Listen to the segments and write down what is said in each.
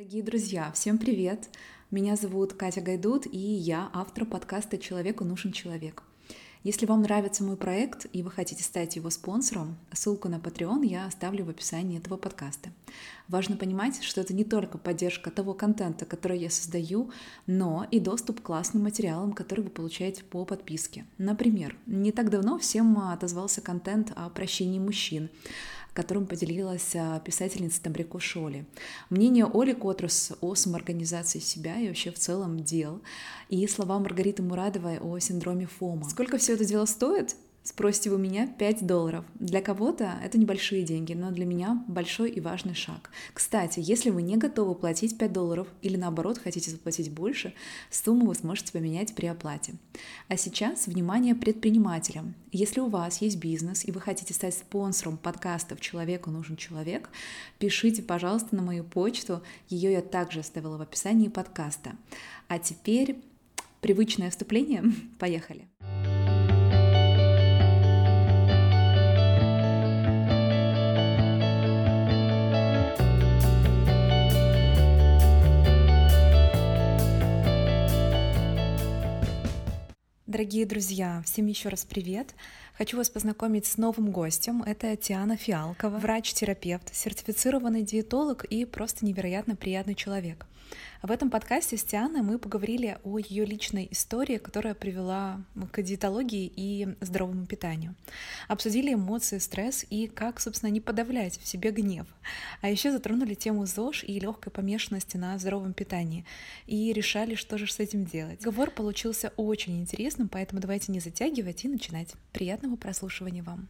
Дорогие друзья, всем привет! Меня зовут Катя Гайдут, и я автор подкаста «Человеку нужен человек». Если вам нравится мой проект и вы хотите стать его спонсором, ссылку на Patreon я оставлю в описании этого подкаста. Важно понимать, что это не только поддержка того контента, который я создаю, но и доступ к классным материалам, которые вы получаете по подписке. Например, не так давно всем отозвался контент о прощении мужчин которым поделилась а, писательница Тамбрико Шоли. Мнение Оли Котрус о самоорганизации себя и вообще в целом дел, и слова Маргариты Мурадовой о синдроме ФОМа. Сколько все это дело стоит? Спросите вы меня 5 долларов. Для кого-то это небольшие деньги, но для меня большой и важный шаг. Кстати, если вы не готовы платить 5 долларов или наоборот хотите заплатить больше, сумму вы сможете поменять при оплате. А сейчас, внимание предпринимателям. Если у вас есть бизнес и вы хотите стать спонсором подкастов «Человеку нужен человек», пишите, пожалуйста, на мою почту. Ее я также оставила в описании подкаста. А теперь привычное вступление. Поехали. Дорогие друзья, всем еще раз привет! Хочу вас познакомить с новым гостем. Это Тиана Фиалкова, врач-терапевт, сертифицированный диетолог и просто невероятно приятный человек. В этом подкасте с Тианой мы поговорили о ее личной истории, которая привела к диетологии и здоровому питанию. Обсудили эмоции, стресс и как, собственно, не подавлять в себе гнев. А еще затронули тему ЗОЖ и легкой помешанности на здоровом питании и решали, что же с этим делать. Разговор получился очень интересным, поэтому давайте не затягивать и начинать. Приятного прослушивания вам!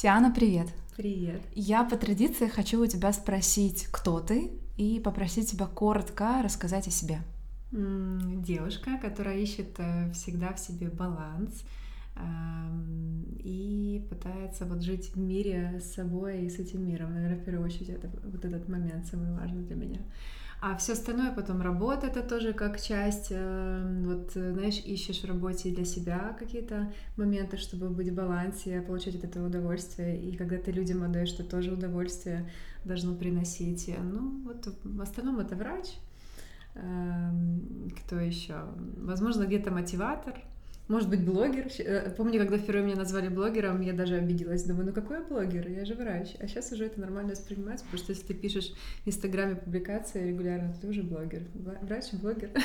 Тиана, привет. Привет. Я по традиции хочу у тебя спросить, кто ты, и попросить тебя коротко рассказать о себе. Девушка, которая ищет э, всегда в себе баланс и пытается вот жить в мире с собой и с этим миром. Наверное, в первую очередь это вот этот момент самый важный для меня. А все остальное потом работа, это тоже как часть, э, вот, знаешь, ищешь в работе для себя какие-то моменты, чтобы быть в балансе, получать от этого удовольствие. И когда ты людям отдаешь, что тоже удовольствие должно приносить. Ну, вот в основном это врач, эм, кто еще? Возможно, где-то мотиватор, может быть, блогер. Э, помню, когда впервые меня назвали блогером, я даже обиделась. Думаю, ну какой я блогер? Я же врач. А сейчас уже это нормально воспринимается, потому что если ты пишешь в Инстаграме публикации регулярно, ты уже блогер. Врач, блогер.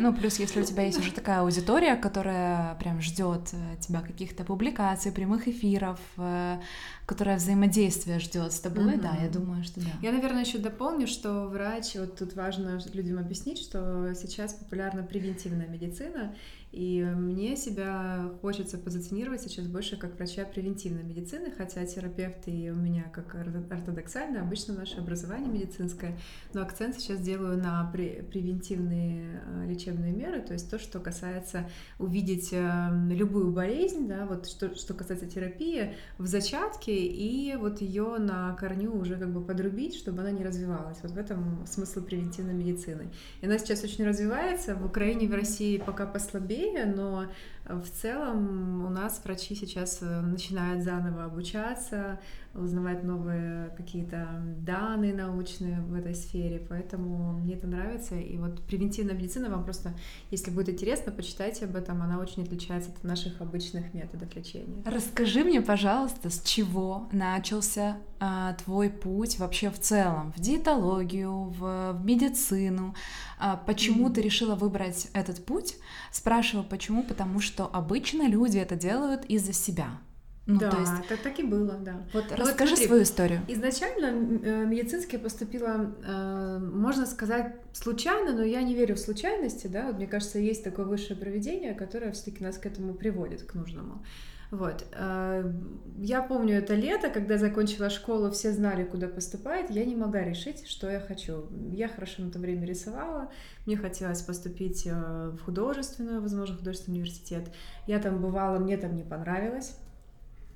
Ну, плюс, если у тебя есть уже такая аудитория, которая прям ждет э, тебя каких-то публикаций, прямых эфиров, э, которая взаимодействие ждет с тобой, mm-hmm. да, я думаю, что да. Я, наверное, еще дополню, что врач, вот тут важно людям объяснить, что сейчас популярна превентивная медицина, и мне себя хочется позиционировать сейчас больше как врача превентивной медицины, хотя терапевт и у меня как ортодоксальное, обычно наше образование медицинское, но акцент сейчас делаю на превентивные э, лечебные меры, то есть то, что касается увидеть эм, любую болезнь, да, вот что, что касается терапии в зачатке и вот ее на корню уже как бы подрубить, чтобы она не развивалась. Вот в этом смысл превентивной медицины. И она сейчас очень развивается, в Украине, в России пока послабее, быстрее, но в целом у нас врачи сейчас э, начинают заново обучаться, узнавать новые какие-то данные научные в этой сфере, поэтому мне это нравится. И вот превентивная медицина, вам просто, если будет интересно, почитайте об этом, она очень отличается от наших обычных методов лечения. Расскажи мне, пожалуйста, с чего начался а, твой путь вообще в целом, в диетологию, в, в медицину, а, почему mm-hmm. ты решила выбрать этот путь? Спрашиваю, почему, потому что что обычно люди это делают из-за себя. Ну, да, то есть... так, так и было, да. Вот ну, расскажи вот, смотри, свою историю. Изначально э, медицински я поступила, э, можно сказать, случайно, но я не верю в случайности, да. Вот, мне кажется, есть такое высшее проведение, которое все-таки нас к этому приводит, к нужному. Вот. Э, я помню это лето, когда закончила школу, все знали, куда поступать. Я не могла решить, что я хочу. Я хорошо на то время рисовала. Мне хотелось поступить э, в художественную, возможно, художественный университет. Я там бывала, мне там не понравилось.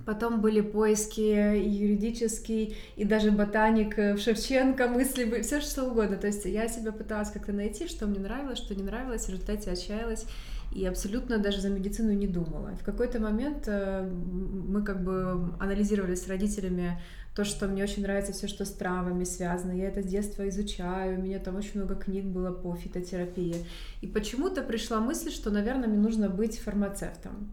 Потом были поиски и юридический, и даже ботаник в Шевченко, мысли, все что угодно. То есть я себя пыталась как-то найти, что мне нравилось, что не нравилось, в результате отчаялась и абсолютно даже за медицину не думала. В какой-то момент э, мы как бы анализировали с родителями то, что мне очень нравится все, что с травами связано. Я это с детства изучаю, у меня там очень много книг было по фитотерапии. И почему-то пришла мысль, что, наверное, мне нужно быть фармацевтом.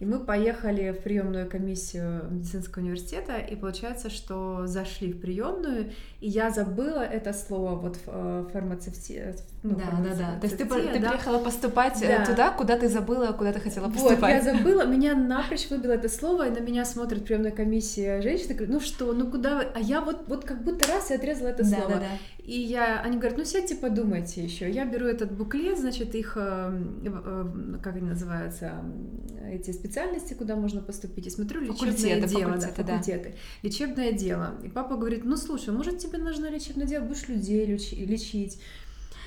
И мы поехали в приемную комиссию медицинского университета, и получается, что зашли в приемную, и я забыла это слово вот э, фармацевти. Ну, да, да, да. То есть ты, ты да? приехала поступать э, да. туда, куда ты забыла, куда ты хотела поступать. Вот, я забыла, меня напрочь выбило это слово, и на меня смотрит приемная комиссия женщина, говорит, ну что, ну куда вы? А я вот, вот как будто раз и отрезала это слово. Да, да. И я, они говорят, ну сядьте, подумайте еще. Я беру этот буклет, значит, их, э, э, как они называются, эти специальности, куда можно поступить, и смотрю лечебное дело, факультеты, да, факультеты, да. лечебное дело. И папа говорит, ну слушай, может тебе нужно лечебное дело, будешь людей лечить.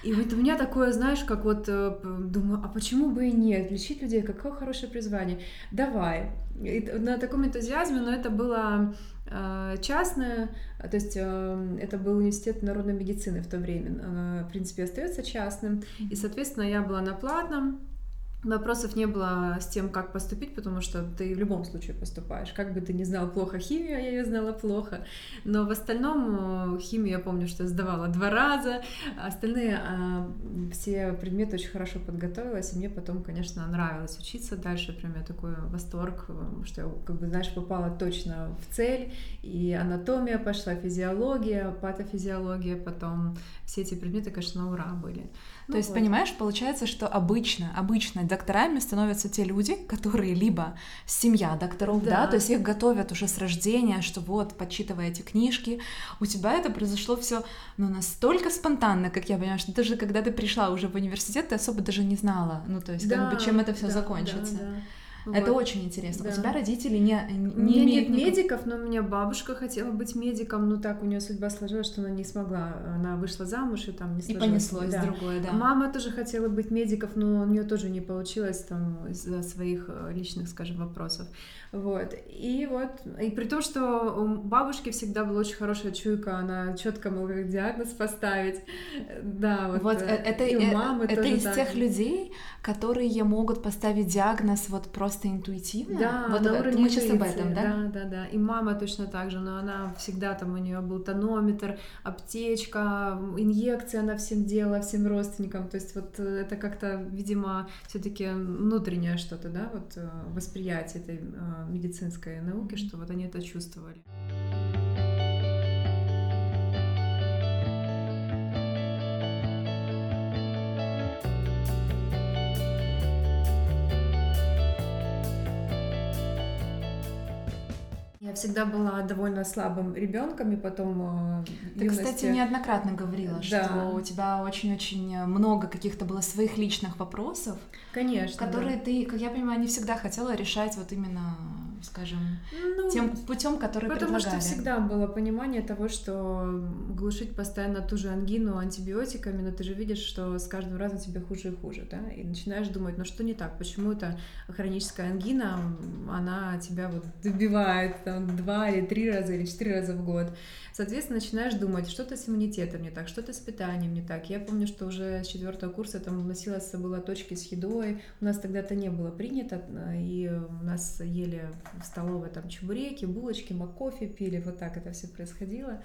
И вот у меня такое, знаешь, как вот э, думаю, а почему бы и нет? Лечить людей, какое хорошее призвание. Давай. И на таком энтузиазме, но это было э, частное, то есть э, это был университет народной медицины в то время, в принципе, остается частным, и, соответственно, я была на платном, Вопросов не было с тем, как поступить, потому что ты в любом случае поступаешь. Как бы ты не знал плохо химию, я ее знала плохо. Но в остальном э, химию я помню, что я сдавала два раза. Остальные а, все предметы очень хорошо подготовилась, и мне потом, конечно, нравилось учиться дальше. Прям я такой восторг, э, что я, как бы, знаешь, попала точно в цель. И анатомия пошла, физиология, патофизиология, потом все эти предметы, конечно, ура были. Ну, То есть, вот. понимаешь, получается, что обычно, обычно докторами становятся те люди, которые либо семья докторов, да. да, то есть их готовят уже с рождения, что вот, почитывая эти книжки, у тебя это произошло все, ну, настолько спонтанно, как я понимаю, что даже когда ты пришла уже в университет, ты особо даже не знала, ну, то есть, да, как бы, чем это все да, закончится. Да, да. Это вот. очень интересно. Да. У тебя родители не, не У меня нет никак... медиков, но у меня бабушка хотела быть медиком, но так у нее судьба сложилась, что она не смогла. Она вышла замуж и там не сложилось. И понеслось да. другое, да. Мама тоже хотела быть медиком, но у нее тоже не получилось там из-за своих э, личных, скажем, вопросов. Вот. И вот, и при том, что у бабушки всегда была очень хорошая чуйка, она четко могла диагноз поставить. Да, вот. Вот э, это, и у э, мамы это тоже из так. тех людей, которые могут поставить диагноз вот просто интуитивно. Да, вот на уровне мы сейчас об этом, да? Да, да, да. И мама точно так же, но она всегда там у нее был тонометр, аптечка, инъекция она всем делала, всем родственникам. То есть вот э, это как-то, видимо, все-таки внутреннее что-то, да, вот восприятие этой медицинской науки, что вот они это чувствовали. Всегда была довольно слабым ребенком, и потом э, Ты, юности... кстати, неоднократно говорила, да. что у тебя очень-очень много каких-то было своих личных вопросов. Конечно. Которые да. ты, как я понимаю, не всегда хотела решать вот именно скажем, ну, тем путем, который потому предлагали. что всегда было понимание того, что глушить постоянно ту же ангину антибиотиками, но ты же видишь, что с каждым разом тебе хуже и хуже, да, и начинаешь думать, ну что не так, почему эта хроническая ангина, она тебя вот добивает там два или три раза или четыре раза в год. Соответственно, начинаешь думать, что-то с иммунитетом не так, что-то с питанием не так. Я помню, что уже с четвертого курса там носила с собой лоточки с едой. У нас тогда-то не было принято, и у нас ели в столовой там чебуреки, булочки, макофе пили, вот так это все происходило.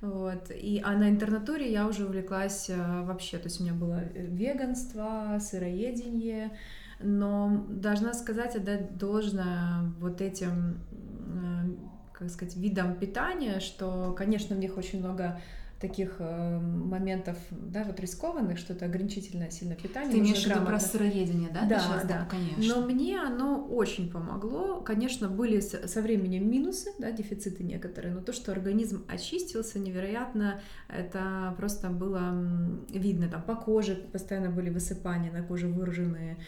Вот. И, а на интернатуре я уже увлеклась э, вообще, то есть у меня было веганство, сыроедение, но должна сказать, отдать должное вот этим э, как сказать, видом питания, что, конечно, в них очень много таких э, моментов, да, вот рискованных, что-то ограничительное сильно питание. Ты имеешь в виду про сыроедение, да? Да, сейчас, да, конечно. Но мне оно очень помогло. Конечно, были со временем минусы, да, дефициты некоторые, но то, что организм очистился невероятно, это просто было видно. Там по коже постоянно были высыпания на коже выраженные,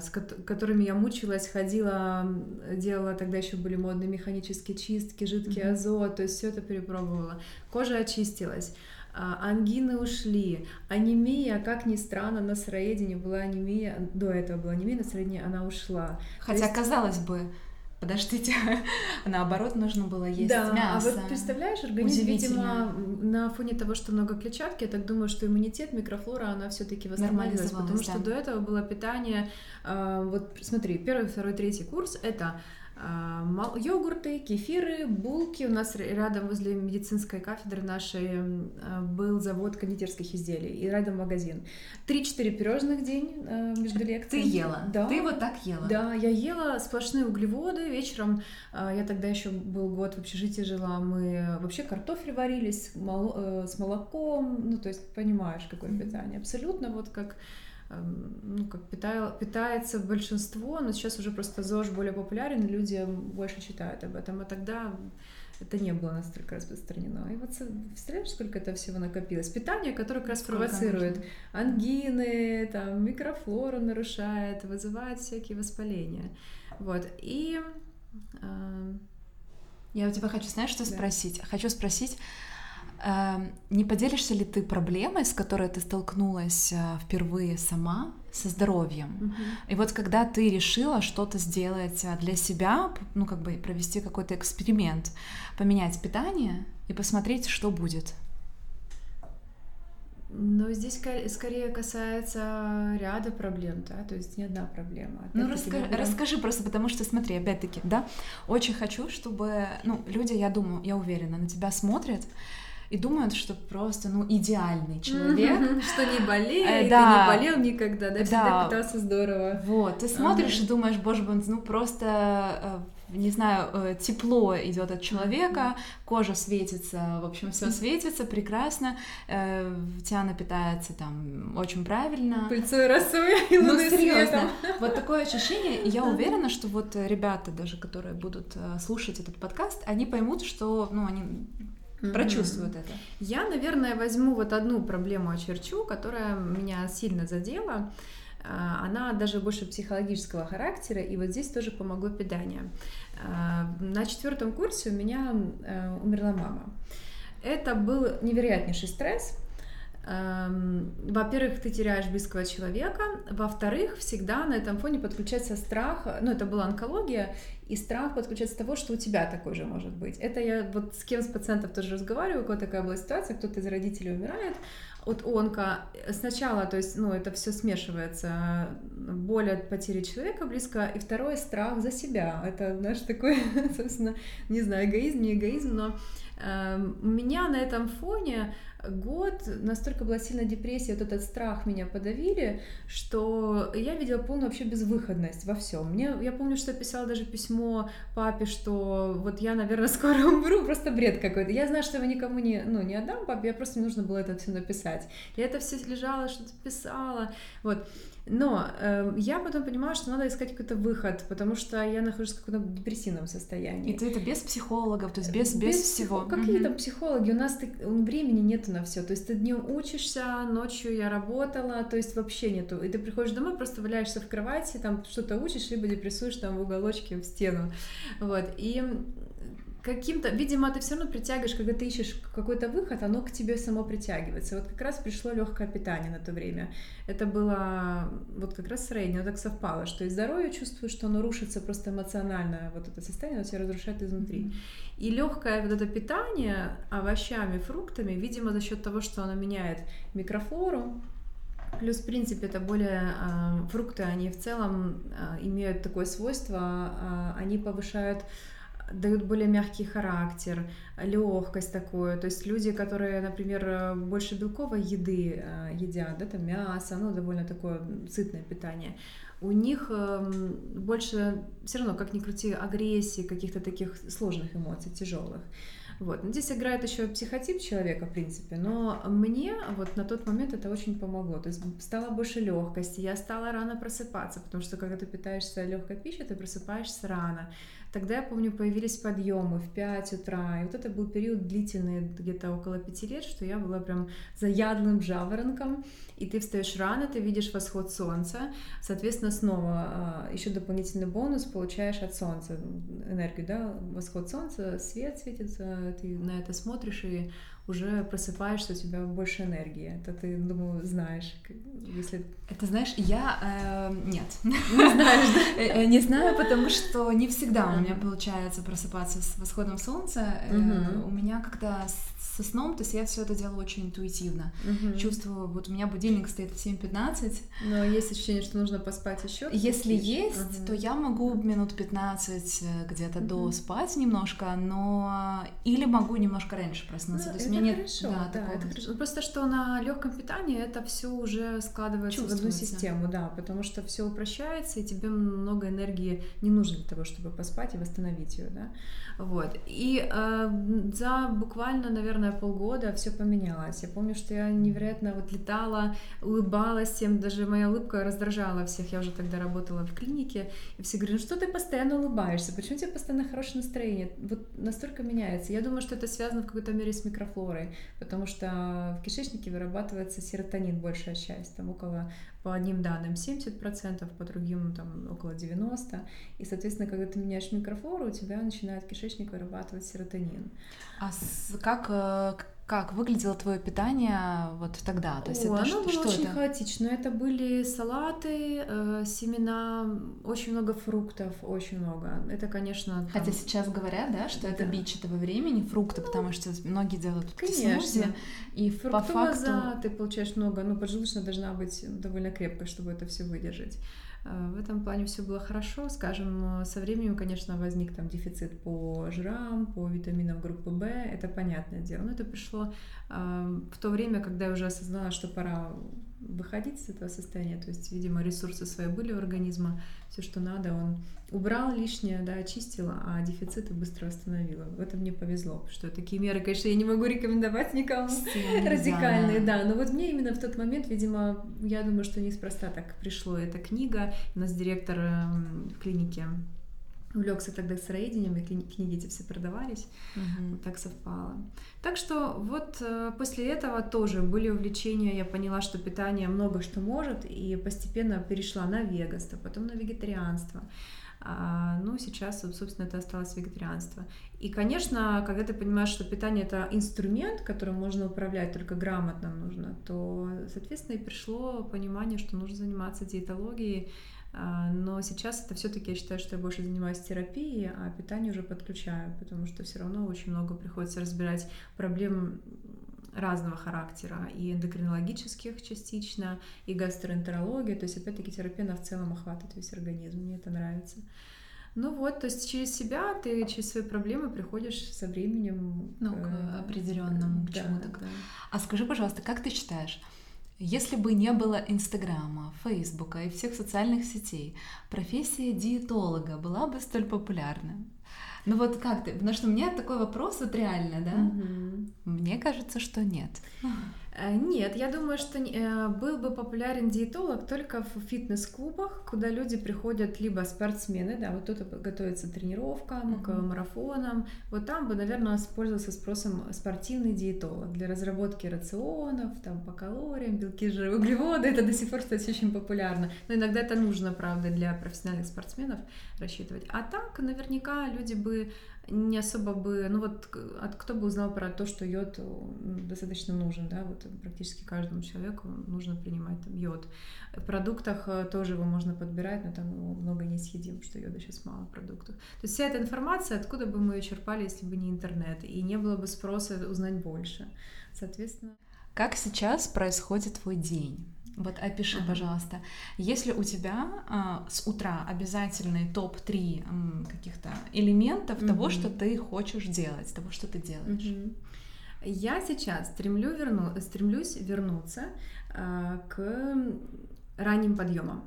с которыми я мучилась, ходила, делала, тогда еще были модные механические чистки, жидкий mm-hmm. азот, то есть все это перепробовала. Кожа очистилась, а, ангины ушли, анемия, как ни странно, на сыроедении была анемия, до этого была анемия, на сыроедении она ушла. Хотя, есть... казалось бы, Подождите, наоборот, нужно было есть да, мясо. а вот представляешь, организм, видимо, на фоне того, что много клетчатки, я так думаю, что иммунитет, микрофлора, она все таки восстановилась, потому что до этого было питание, э, вот смотри, первый, второй, третий курс — это йогурты, кефиры, булки. У нас рядом возле медицинской кафедры нашей а, был завод кондитерских изделий и рядом магазин. Три-четыре пирожных день а, между лекциями. Ты ела? Да. Ты вот так ела? Да, я ела сплошные углеводы. Вечером, я тогда еще был год в общежитии жила, мы вообще картофель варились э, с молоком, ну то есть понимаешь, какое питание. Абсолютно вот как ну, как питал, питается большинство, но сейчас уже просто ЗОЖ более популярен, люди больше читают об этом, а тогда это не было настолько распространено. И вот представляешь, сколько это всего накопилось? Питание, которое как раз сколько провоцирует нужно? ангины, там, микрофлору нарушает, вызывает всякие воспаления. Вот, и... Э... Я у тебя хочу, знаешь, что да. спросить? Хочу спросить, Эм, не поделишься ли ты проблемой, с которой ты столкнулась э, впервые сама, со здоровьем? Mm-hmm. И вот когда ты решила что-то сделать э, для себя, ну как бы провести какой-то эксперимент, поменять питание и посмотреть, что будет. Но здесь скорее касается ряда проблем, да, то есть не одна проблема. Ну, раска... будем... расскажи просто, потому что, смотри, опять-таки, да, очень хочу, чтобы, ну, люди, я думаю, я уверена, на тебя смотрят, и думают, что просто, ну, идеальный человек. Что не болеет, да. не болел никогда, да, всегда питался здорово. Вот, ты смотришь и думаешь, боже мой, ну просто э, не знаю, э, тепло идет от человека, кожа светится, в общем, все светится прекрасно, э, Тиана питается там очень правильно. Пыльцой росой и ну, серьезно. Вот такое ощущение, и я уверена, что вот ребята даже, которые будут слушать этот подкаст, они поймут, что, ну, они mm-hmm. прочувствуют это. Я, наверное, возьму вот одну проблему очерчу, которая меня сильно задела. А, она даже больше психологического характера, и вот здесь тоже помогло питание. А, на четвертом курсе у меня э, умерла мама. Это был невероятнейший стресс, во-первых, ты теряешь близкого человека, во-вторых, всегда на этом фоне подключается страх, ну это была онкология, и страх подключается того, что у тебя такой же может быть. Это я вот с кем с пациентов тоже разговариваю, кого такая была ситуация, кто-то из родителей умирает от онко. Сначала, то есть, ну это все смешивается, боль от потери человека близко, и второе страх за себя. Это, знаешь, такой, собственно, не знаю, эгоизм, не эгоизм, но э, у меня на этом фоне год настолько была сильная депрессия, вот этот страх меня подавили, что я видела полную вообще безвыходность во всем. Мне, я помню, что я писала даже письмо папе, что вот я, наверное, скоро умру, просто бред какой-то. Я знаю, что его никому не, ну, не отдам папе, я просто мне нужно было это все написать. Я это все лежала, что-то писала, вот. Но э, я потом понимала, что надо искать какой-то выход, потому что я нахожусь в каком-то депрессивном состоянии. И ты это без психологов, то есть без, без, без всего. Какие там психологи? У нас времени нет на все. То есть ты днем учишься, ночью я работала, то есть вообще нету. И ты приходишь домой, просто валяешься в кровати, там что-то учишь, либо депрессуешь там в уголочке, в стену. Вот. И каким-то, видимо, ты все равно притягиваешь, когда ты ищешь какой-то выход, оно к тебе само притягивается. Вот как раз пришло легкое питание на то время. Это было вот как раз среднее, так совпало, что и здоровье чувствую, что оно рушится просто эмоционально, вот это состояние, оно тебя разрушает изнутри. И легкое вот это питание овощами, фруктами, видимо, за счет того, что оно меняет микрофлору, Плюс, в принципе, это более э, фрукты, они в целом э, имеют такое свойство, э, они повышают дают более мягкий характер, легкость такую. То есть люди, которые, например, больше белковой еды э, едят, да, там мясо, ну, довольно такое сытное питание, у них эм, больше, все равно, как ни крути, агрессии, каких-то таких сложных эмоций, тяжелых. Вот. Но здесь играет еще психотип человека, в принципе, но мне вот на тот момент это очень помогло. То есть стало больше легкости, я стала рано просыпаться, потому что когда ты питаешься легкой пищей, ты просыпаешься рано. Тогда, я помню, появились подъемы в 5 утра, и вот это был период длительный, где-то около 5 лет, что я была прям заядлым жаворонком, и ты встаешь рано, ты видишь восход солнца, соответственно, снова а, еще дополнительный бонус получаешь от солнца, энергию, да, восход солнца, свет светится, ты на это смотришь, и уже просыпаешься, у тебя больше энергии. Это ты, думаю, знаешь, если... Это знаешь, я... Э, нет. Не знаешь, да? Э, э, не знаю, потому что не всегда у меня получается просыпаться с восходом солнца. У меня как-то со сном, то есть я все это делаю очень интуитивно. Угу. Чувствую, вот у меня будильник стоит в 7.15. Но есть ощущение, что нужно поспать еще. Если есть, угу. то я могу минут 15 э, где-то угу. до спать немножко, но или могу немножко раньше проснуться. Ну, то есть это меня хорошо, нет да, да, это хорошо. Ну, просто что на легком питании это все уже складывается в одну систему, да, потому что все упрощается, и тебе много энергии не нужно для того, чтобы поспать и восстановить ее, да. Вот. И э, за буквально, наверное, полгода все поменялось. Я помню, что я невероятно вот летала, улыбалась всем, даже моя улыбка раздражала всех. Я уже тогда работала в клинике, и все говорили, ну что ты постоянно улыбаешься, почему у тебя постоянно хорошее настроение? Вот настолько меняется. Я думаю, что это связано в какой-то мере с микрофлорой, потому что в кишечнике вырабатывается серотонин, большая часть, там около по одним данным 70%, по другим там около 90%. И, соответственно, когда ты меняешь микрофлору, у тебя начинает кишечник вырабатывать серотонин. А с, как, э, как выглядело твое питание вот тогда? То есть О, это оно было что очень это? хаотично. Это были салаты, э, семена, очень много фруктов, очень много. Это, конечно. Там... Хотя сейчас говорят, да, что да. это бич этого времени, фрукты, ну, потому что многие делают конечно. смузи. И по факту ты получаешь много, ну поджелудочная должна быть довольно крепкой, чтобы это все выдержать. Э, в этом плане все было хорошо. Скажем, со временем, конечно, возник там дефицит по жирам, по витаминам группы В, это понятное дело. Но это пришло э, в то время, когда я уже осознала, что пора выходить из этого состояния. То есть, видимо, ресурсы свои были у организма, все, что надо, он убрал лишнее, да, очистил, а дефициты быстро восстановил. В этом мне повезло, что такие меры, конечно, я не могу рекомендовать никому радикальные, да. Но вот мне именно в тот момент, видимо, я думаю, что неспроста так пришло эта книга. У нас директор эм, клиники увлекся тогда сыроедением, и книги эти все продавались. Угу. Вот так совпало. Так что вот э, после этого тоже были увлечения, я поняла, что питание много что может, и постепенно перешла на веганство, потом на вегетарианство. А, ну, сейчас, собственно, это осталось вегетарианство. И, конечно, когда ты понимаешь, что питание это инструмент, которым можно управлять, только грамотно нужно, то, соответственно, и пришло понимание, что нужно заниматься диетологией, но сейчас это все-таки я считаю, что я больше занимаюсь терапией, а питание уже подключаю, потому что все равно очень много приходится разбирать проблем разного характера, и эндокринологических частично, и гастроэнтерология, то есть опять-таки терапия в целом охватывает весь организм, мне это нравится. Ну вот, то есть через себя ты через свои проблемы приходишь со временем ну, к, к определенному к чему-то. Да. А скажи, пожалуйста, как ты считаешь, если бы не было Инстаграма, Фейсбука и всех социальных сетей, профессия диетолога была бы столь популярна? Ну вот как ты? Потому что у меня такой вопрос вот реально, да? Угу. Мне кажется, что нет. Э, нет, я думаю, что э, был бы популярен диетолог только в фитнес-клубах, куда люди приходят либо спортсмены, да, вот кто-то готовится к тренировкам, mm-hmm. к марафонам, вот там бы, наверное, использовался спросом спортивный диетолог для разработки рационов, там по калориям, белки, жиры, углеводы, это до сих пор, кстати, очень популярно, но иногда это нужно, правда, для профессиональных спортсменов рассчитывать. А так, наверняка, люди бы не особо бы, ну вот от кто бы узнал про то, что йод достаточно нужен, да, вот практически каждому человеку нужно принимать там йод. В продуктах э, тоже его можно подбирать, но там много не съедим, что йода сейчас мало в продуктах. То есть вся эта информация, откуда бы мы ее черпали, если бы не интернет, и не было бы спроса узнать больше. Соответственно. Как сейчас происходит твой день? Вот опиши, ага. пожалуйста. Если у тебя а, с утра обязательный топ-3 каких-то элементов угу. того, что ты хочешь делать, того, что ты делаешь. Угу. Я сейчас стремлю верну, стремлюсь вернуться а, к ранним подъемам.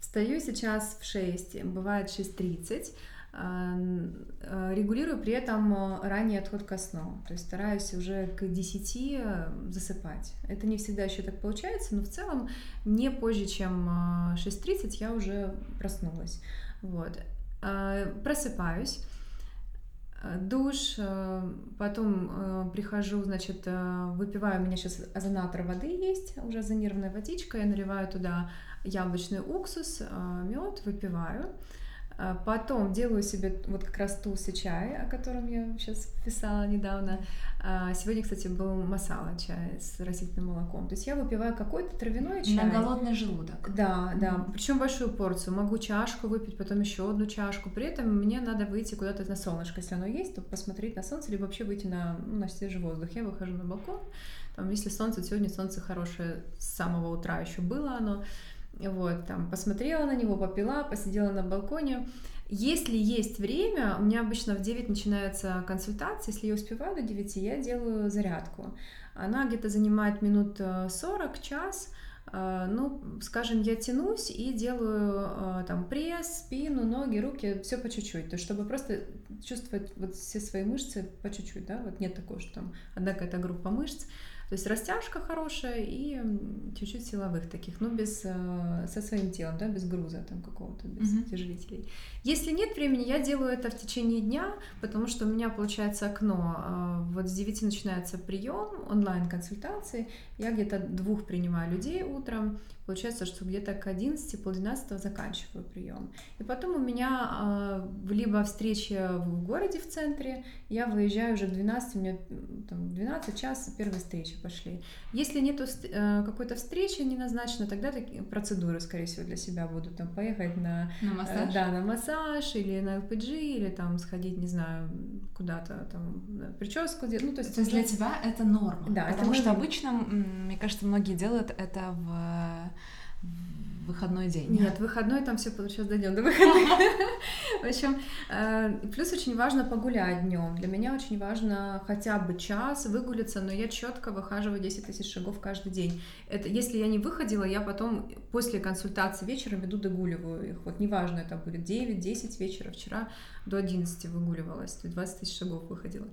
Встаю сейчас в 6, бывает 6.30, Э, регулирую при этом э, ранний отход ко сну. То есть стараюсь уже к 10 э, засыпать. Это не всегда еще так получается, но в целом не позже, чем 6.30 я уже проснулась. Вот. Просыпаюсь душ, потом прихожу, значит, выпиваю, у меня сейчас озонатор воды есть, уже озонированная водичка, я наливаю туда яблочный уксус, мед, выпиваю, потом делаю себе вот как раз тулси чай, о котором я сейчас писала недавно. А сегодня, кстати, был масала чай с растительным молоком. То есть я выпиваю какой-то травяной чай. На голодный желудок. Да, да. Mm-hmm. Причем большую порцию. Могу чашку выпить, потом еще одну чашку. При этом мне надо выйти куда-то на солнышко. Если оно есть, то посмотреть на солнце, либо вообще выйти на, ну, на свежий воздух. Я выхожу на балкон. Там, если солнце, сегодня солнце хорошее с самого утра еще было оно. Вот, там, посмотрела на него, попила, посидела на балконе. Если есть время, у меня обычно в 9 начинается консультация, если я успеваю до 9, я делаю зарядку. Она где-то занимает минут 40, э, час, э, ну, скажем, я тянусь и делаю э, там пресс, спину, ноги, руки, все по чуть-чуть, то чтобы просто чувствовать вот все свои мышцы по чуть-чуть, да, вот нет такого, что там одна какая-то группа мышц, то есть растяжка хорошая и чуть-чуть силовых таких, но без, э, со своим телом, да, без груза там какого-то, без mm-hmm. тяжелителей. Если нет времени, я делаю это в течение дня, потому что у меня получается окно. Э, вот с 9 начинается прием, онлайн-консультации. Я где-то двух принимаю людей утром, Получается, что где-то к 11, пол 12 заканчиваю прием. И потом у меня э, либо встреча в городе в центре, я выезжаю уже в 12, у меня там, 12 час первые встречи пошли. Если нету э, какой-то встречи не назначено, тогда такие процедуры, скорее всего, для себя будут там поехать на, на массаж, э, да, на массаж или на LPG, или там сходить, не знаю, куда-то там прическу делать. Ну, то есть, то есть для тебя это норма. Да, потому это что обычно, мне кажется, многие делают это в выходной день. Нет, выходной там все сейчас дойдем до выходных. В общем, э, плюс очень важно погулять днем. Для меня очень важно хотя бы час выгулиться, но я четко выхаживаю 10 тысяч шагов каждый день. Это если я не выходила, я потом после консультации вечером иду догуливаю их. Вот неважно, это будет 9-10 вечера. Вчера до 11 выгуливалась, то есть 20 тысяч шагов выходила.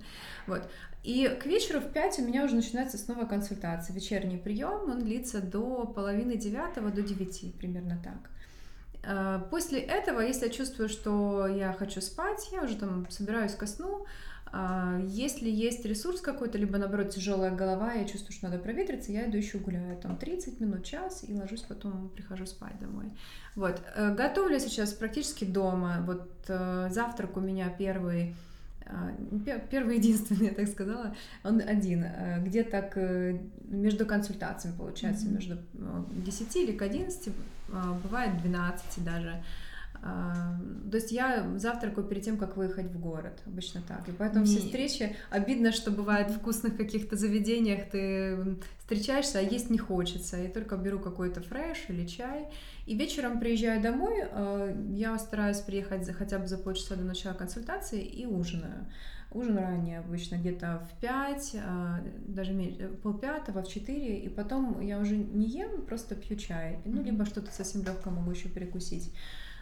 Вот. И к вечеру в 5 у меня уже начинается снова консультация. Вечерний прием, он длится до половины девятого, до 9, примерно так. А, после этого, если я чувствую, что я хочу спать, я уже там собираюсь ко сну. А, если есть ресурс какой-то, либо наоборот тяжелая голова, я чувствую, что надо проветриться, я иду еще гуляю там 30 минут, час и ложусь, потом прихожу спать домой. Вот. Э, готовлю сейчас практически дома. Вот э, завтрак у меня первый первый единственный, я так сказала, он один, э, где так между консультациями получается, mm-hmm. между 10 или к 11, бывает 12 даже. То есть я завтракаю перед тем, как выехать в город, обычно так. И поэтому Не. все встречи, обидно, что бывает в вкусных каких-то заведениях ты встречаешься, а есть не хочется. Я только беру какой-то фреш или чай. И вечером приезжаю домой, а, я стараюсь приехать хотя бы за полчаса до начала консультации и ужинаю. Ужин ранее, обычно где-то в 5, а, даже полпятого, в 4, и потом я уже не ем, просто пью чай. Ну, либо что-то совсем легкое могу еще перекусить.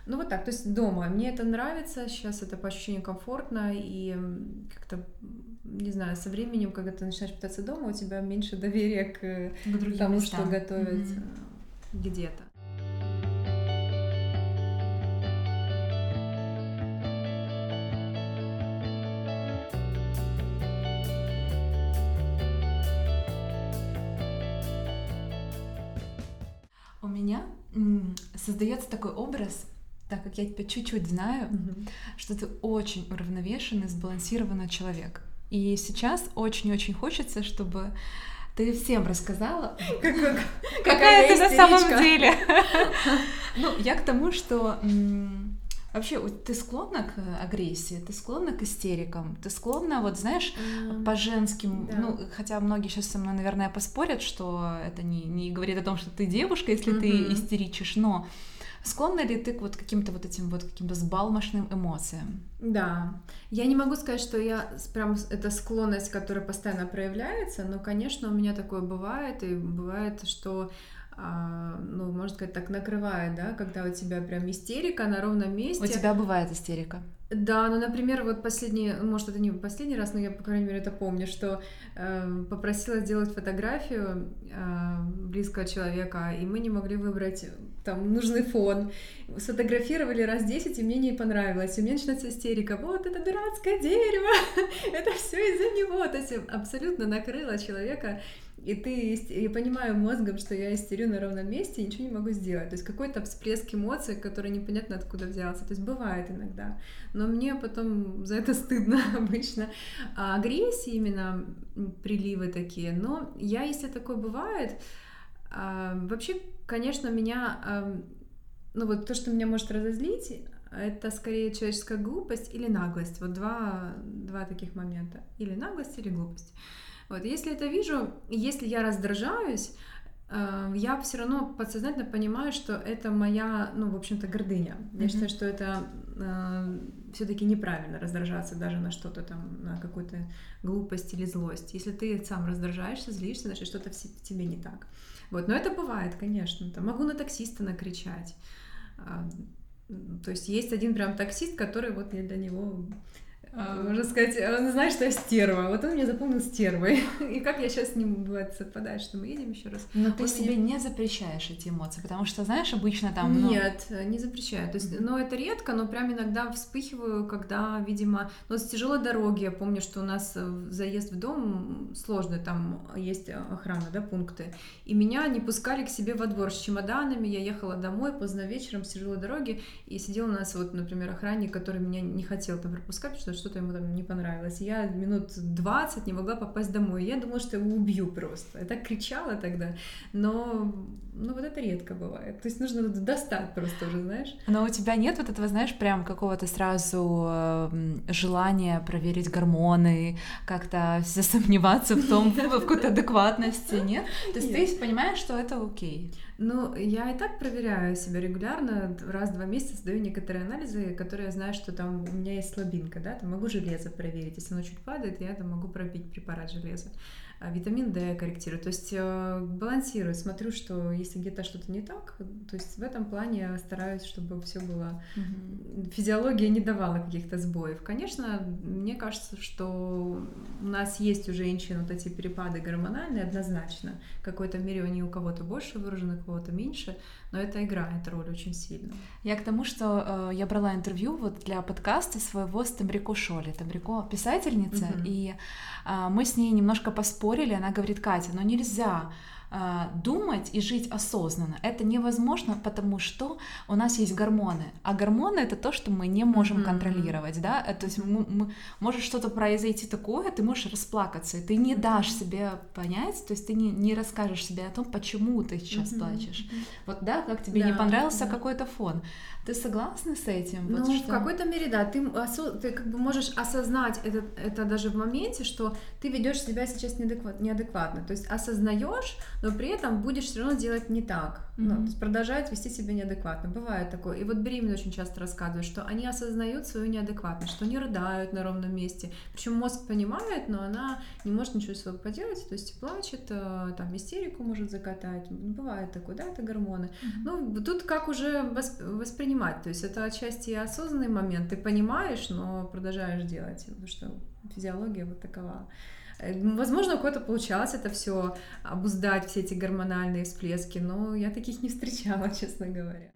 Ну вот так, то есть дома. Мне это нравится, сейчас это по ощущению комфортно, и как-то, не знаю, со временем, когда ты начинаешь питаться дома, у тебя меньше доверия к, к тому, местам. что готовить mm-hmm. где-то. У меня создается такой образ так как я тебя чуть-чуть знаю, mm-hmm. что ты очень уравновешенный, сбалансированный человек. И сейчас очень-очень хочется, чтобы ты всем рассказала, какая ты на самом деле. Ну, я к тому, что Вообще, ты склонна к агрессии, ты склонна к истерикам, ты склонна, вот знаешь, mm, по женским, да. ну, хотя многие сейчас со мной, наверное, поспорят, что это не, не говорит о том, что ты девушка, если mm-hmm. ты истеричишь, но Склонна ли ты к вот каким-то вот этим вот каким-то сбалмошным эмоциям? Да. Я не могу сказать, что я прям это склонность, которая постоянно проявляется, но, конечно, у меня такое бывает, и бывает, что ну, можно сказать, так накрывает, да, когда у тебя прям истерика на ровном месте. У тебя бывает истерика? Да, ну, например, вот последний, может, это не последний раз, но я, по крайней мере, это помню, что э, попросила сделать фотографию э, близкого человека, и мы не могли выбрать там нужный фон. Сфотографировали раз 10, и мне не понравилось. И у меня начинается истерика. Вот это дурацкое дерево, это все из-за него. То есть абсолютно накрыло человека и ты, я понимаю мозгом, что я истерю на ровном месте и ничего не могу сделать. То есть какой-то всплеск эмоций, который непонятно откуда взялся. То есть бывает иногда. Но мне потом за это стыдно обычно. А агрессии именно приливы такие. Но я, если такое бывает, а, вообще, конечно, меня, а, ну вот то, что меня может разозлить, это скорее человеческая глупость или наглость. Вот два, два таких момента. Или наглость, или глупость. Вот, если это вижу, если я раздражаюсь, э, я все равно подсознательно понимаю, что это моя, ну, в общем-то, гордыня. Mm-hmm. Я считаю, что это э, все-таки неправильно раздражаться даже на что-то там, на какую-то глупость или злость. Если ты сам раздражаешься, злишься, значит, что-то в тебе не так. Вот, но это бывает, конечно. Там, могу на таксиста накричать. А, то есть есть один прям таксист, который вот я для него можно сказать, он знает, что я стерва. Вот он меня запомнил стервой. И как я сейчас с ним, бывает, совпадаю, что мы едем еще раз. Но ты себе меня... не запрещаешь эти эмоции, потому что, знаешь, обычно там... Ну... Нет, не запрещаю. То есть, mm-hmm. ну, это редко, но прям иногда вспыхиваю, когда, видимо... Ну, с тяжелой дороги, я помню, что у нас э, заезд в дом сложный, там есть охрана, да, пункты. И меня не пускали к себе во двор с чемоданами, я ехала домой поздно вечером с тяжелой дороги, и сидел у нас вот, например, охранник, который меня не хотел там пропускать, потому что что-то ему там не понравилось. Я минут 20 не могла попасть домой. Я думала, что его убью просто. Я так кричала тогда. Но ну, вот это редко бывает. То есть нужно достать просто уже, знаешь. Но у тебя нет вот этого, знаешь, прям какого-то сразу э, желания проверить гормоны, как-то сомневаться в том, в какой-то адекватности, нет? То есть ты понимаешь, что это окей. Ну, я и так проверяю себя регулярно, раз в два месяца сдаю некоторые анализы, которые я знаю, что там у меня есть слабинка, да, там могу железо проверить, если оно чуть падает, я там могу пробить препарат железа. А, витамин D корректирую. То есть э, балансирую, смотрю, что если где-то что-то не так, то есть в этом плане стараюсь, чтобы все было... Угу. Физиология не давала каких-то сбоев. Конечно, мне кажется, что у нас есть у женщин вот эти перепады гормональные однозначно. В какой-то мере они у кого-то больше выражены, у кого-то меньше но это играет роль очень сильно. Я к тому, что э, я брала интервью вот для подкаста своего с Тамрико Шоли. Тамрико писательница, угу. и э, мы с ней немножко поспорили. Она говорит, Катя, ну нельзя думать и жить осознанно. Это невозможно, потому что у нас есть гормоны, а гормоны это то, что мы не можем mm-hmm. контролировать, да. То есть мы, мы, может что-то произойти такое, ты можешь расплакаться, и ты не дашь себе понять, то есть ты не, не расскажешь себе о том, почему ты сейчас mm-hmm. плачешь. Вот да, как тебе да, не понравился да. какой-то фон. Ты согласна с этим? Ну, вот в какой-то мере, да. Ты, ты как бы можешь осознать это, это даже в моменте, что ты ведешь себя сейчас неадекват, неадекватно. То есть осознаешь, но при этом будешь все равно делать не так. Mm-hmm. Ну, то есть продолжать вести себя неадекватно. Бывает такое. И вот беременные очень часто рассказывают, что они осознают свою неадекватность, что они рыдают на ровном месте. Причем мозг понимает, но она не может ничего с собой поделать, то есть плачет, э, там истерику может закатать. Бывает такое, да, это гормоны. Mm-hmm. Ну, тут как уже воспринимать. То есть это отчасти осознанный момент. Ты понимаешь, но продолжаешь делать, потому что физиология вот такова. Э, возможно, у кого-то получалось это все обуздать, все эти гормональные всплески, но я таких не встречала, честно говоря.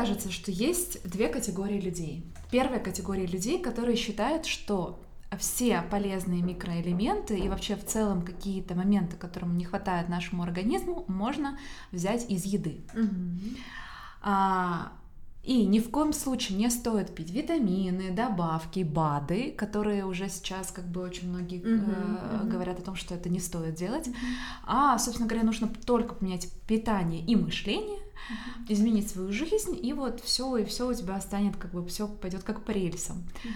кажется, что есть две категории людей. Первая категория людей, которые считают, что все полезные микроэлементы и вообще в целом какие-то моменты, которым не хватает нашему организму, можно взять из еды. Угу. А, и ни в коем случае не стоит пить витамины, добавки, БАДы, которые уже сейчас как бы очень многие uh-huh, uh-huh. говорят о том, что это не стоит делать. А, собственно говоря, нужно только поменять питание и мышление, uh-huh. изменить свою жизнь, и вот все, и все у тебя станет как бы все пойдет как по рельсам. Uh-huh.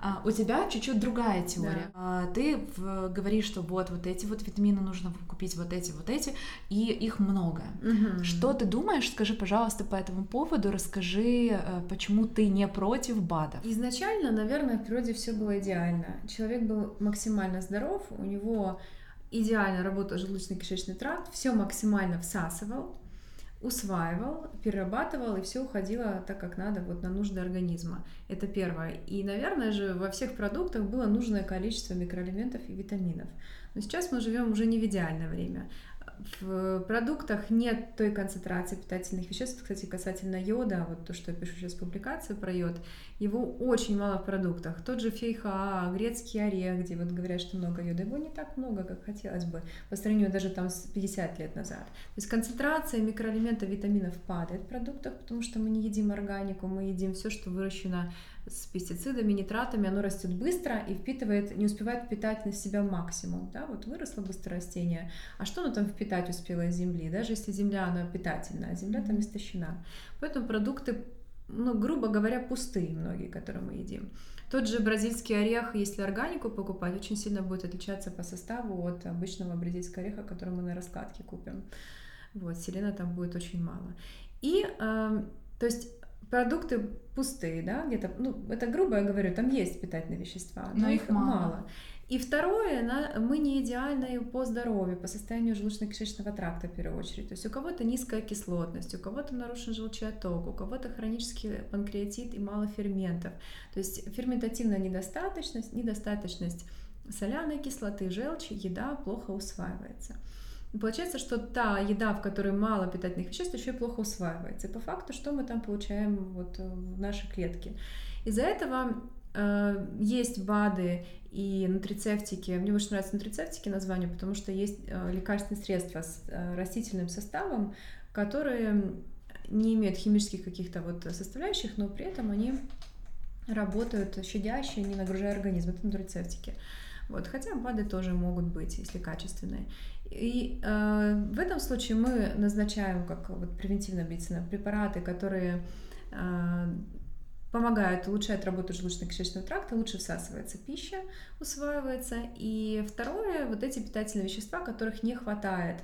А, у тебя чуть-чуть другая теория. Да. А, ты в, говоришь, что вот вот эти вот витамины нужно купить, вот эти, вот эти, и их много. Uh-huh. Что ты думаешь? Скажи, пожалуйста, по этому поводу, расскажи, э, почему ты не против БАДов. Изначально, наверное, в природе все было идеально. Человек был максимально здоров, у него идеально работал желудочно-кишечный тракт, все максимально всасывал, усваивал, перерабатывал, и все уходило так, как надо, вот на нужды организма. Это первое. И, наверное же, во всех продуктах было нужное количество микроэлементов и витаминов. Но сейчас мы живем уже не в идеальное время. В продуктах нет той концентрации питательных веществ, кстати, касательно йода, вот то, что я пишу сейчас публикацию про йод, его очень мало в продуктах. Тот же фейха, грецкий орех, где вот говорят, что много йода, его не так много, как хотелось бы, по сравнению даже там с 50 лет назад. То есть концентрация микроэлементов, витаминов падает в продуктах, потому что мы не едим органику, мы едим все, что выращено с пестицидами, нитратами, оно растет быстро и впитывает, не успевает впитать на себя максимум. Да? Вот выросло быстро растение, а что оно там впитать успело из земли? Даже если земля, она питательная, а земля там истощена. Поэтому продукты, ну, грубо говоря, пустые многие, которые мы едим. Тот же бразильский орех, если органику покупать, очень сильно будет отличаться по составу от обычного бразильского ореха, который мы на раскладке купим. Вот, селена там будет очень мало. И, э, то есть, продукты пустые, да, где-то, ну, это грубо я говорю, там есть питательные вещества, но, но их мало. мало. И второе, на, мы не идеальны по здоровью, по состоянию желудочно-кишечного тракта в первую очередь. То есть у кого-то низкая кислотность, у кого-то нарушен желчный отток, у кого-то хронический панкреатит и мало ферментов. То есть ферментативная недостаточность, недостаточность соляной кислоты, желчи, еда плохо усваивается. Получается, что та еда, в которой мало питательных веществ, еще и плохо усваивается. И по факту, что мы там получаем вот в нашей клетке? Из-за этого э, есть БАДы и нутрицептики. Мне очень нравятся нутрицептики название, потому что есть э, лекарственные средства с э, растительным составом, которые не имеют химических каких-то вот составляющих, но при этом они работают щадяще, не нагружая организм. Это нутрицептики. Вот, хотя БАДы тоже могут быть, если качественные. И э, в этом случае мы назначаем как вот превентивная медицина препараты, которые э, помогают улучшать работу желудочно-кишечного тракта, лучше всасывается пища, усваивается. И второе, вот эти питательные вещества, которых не хватает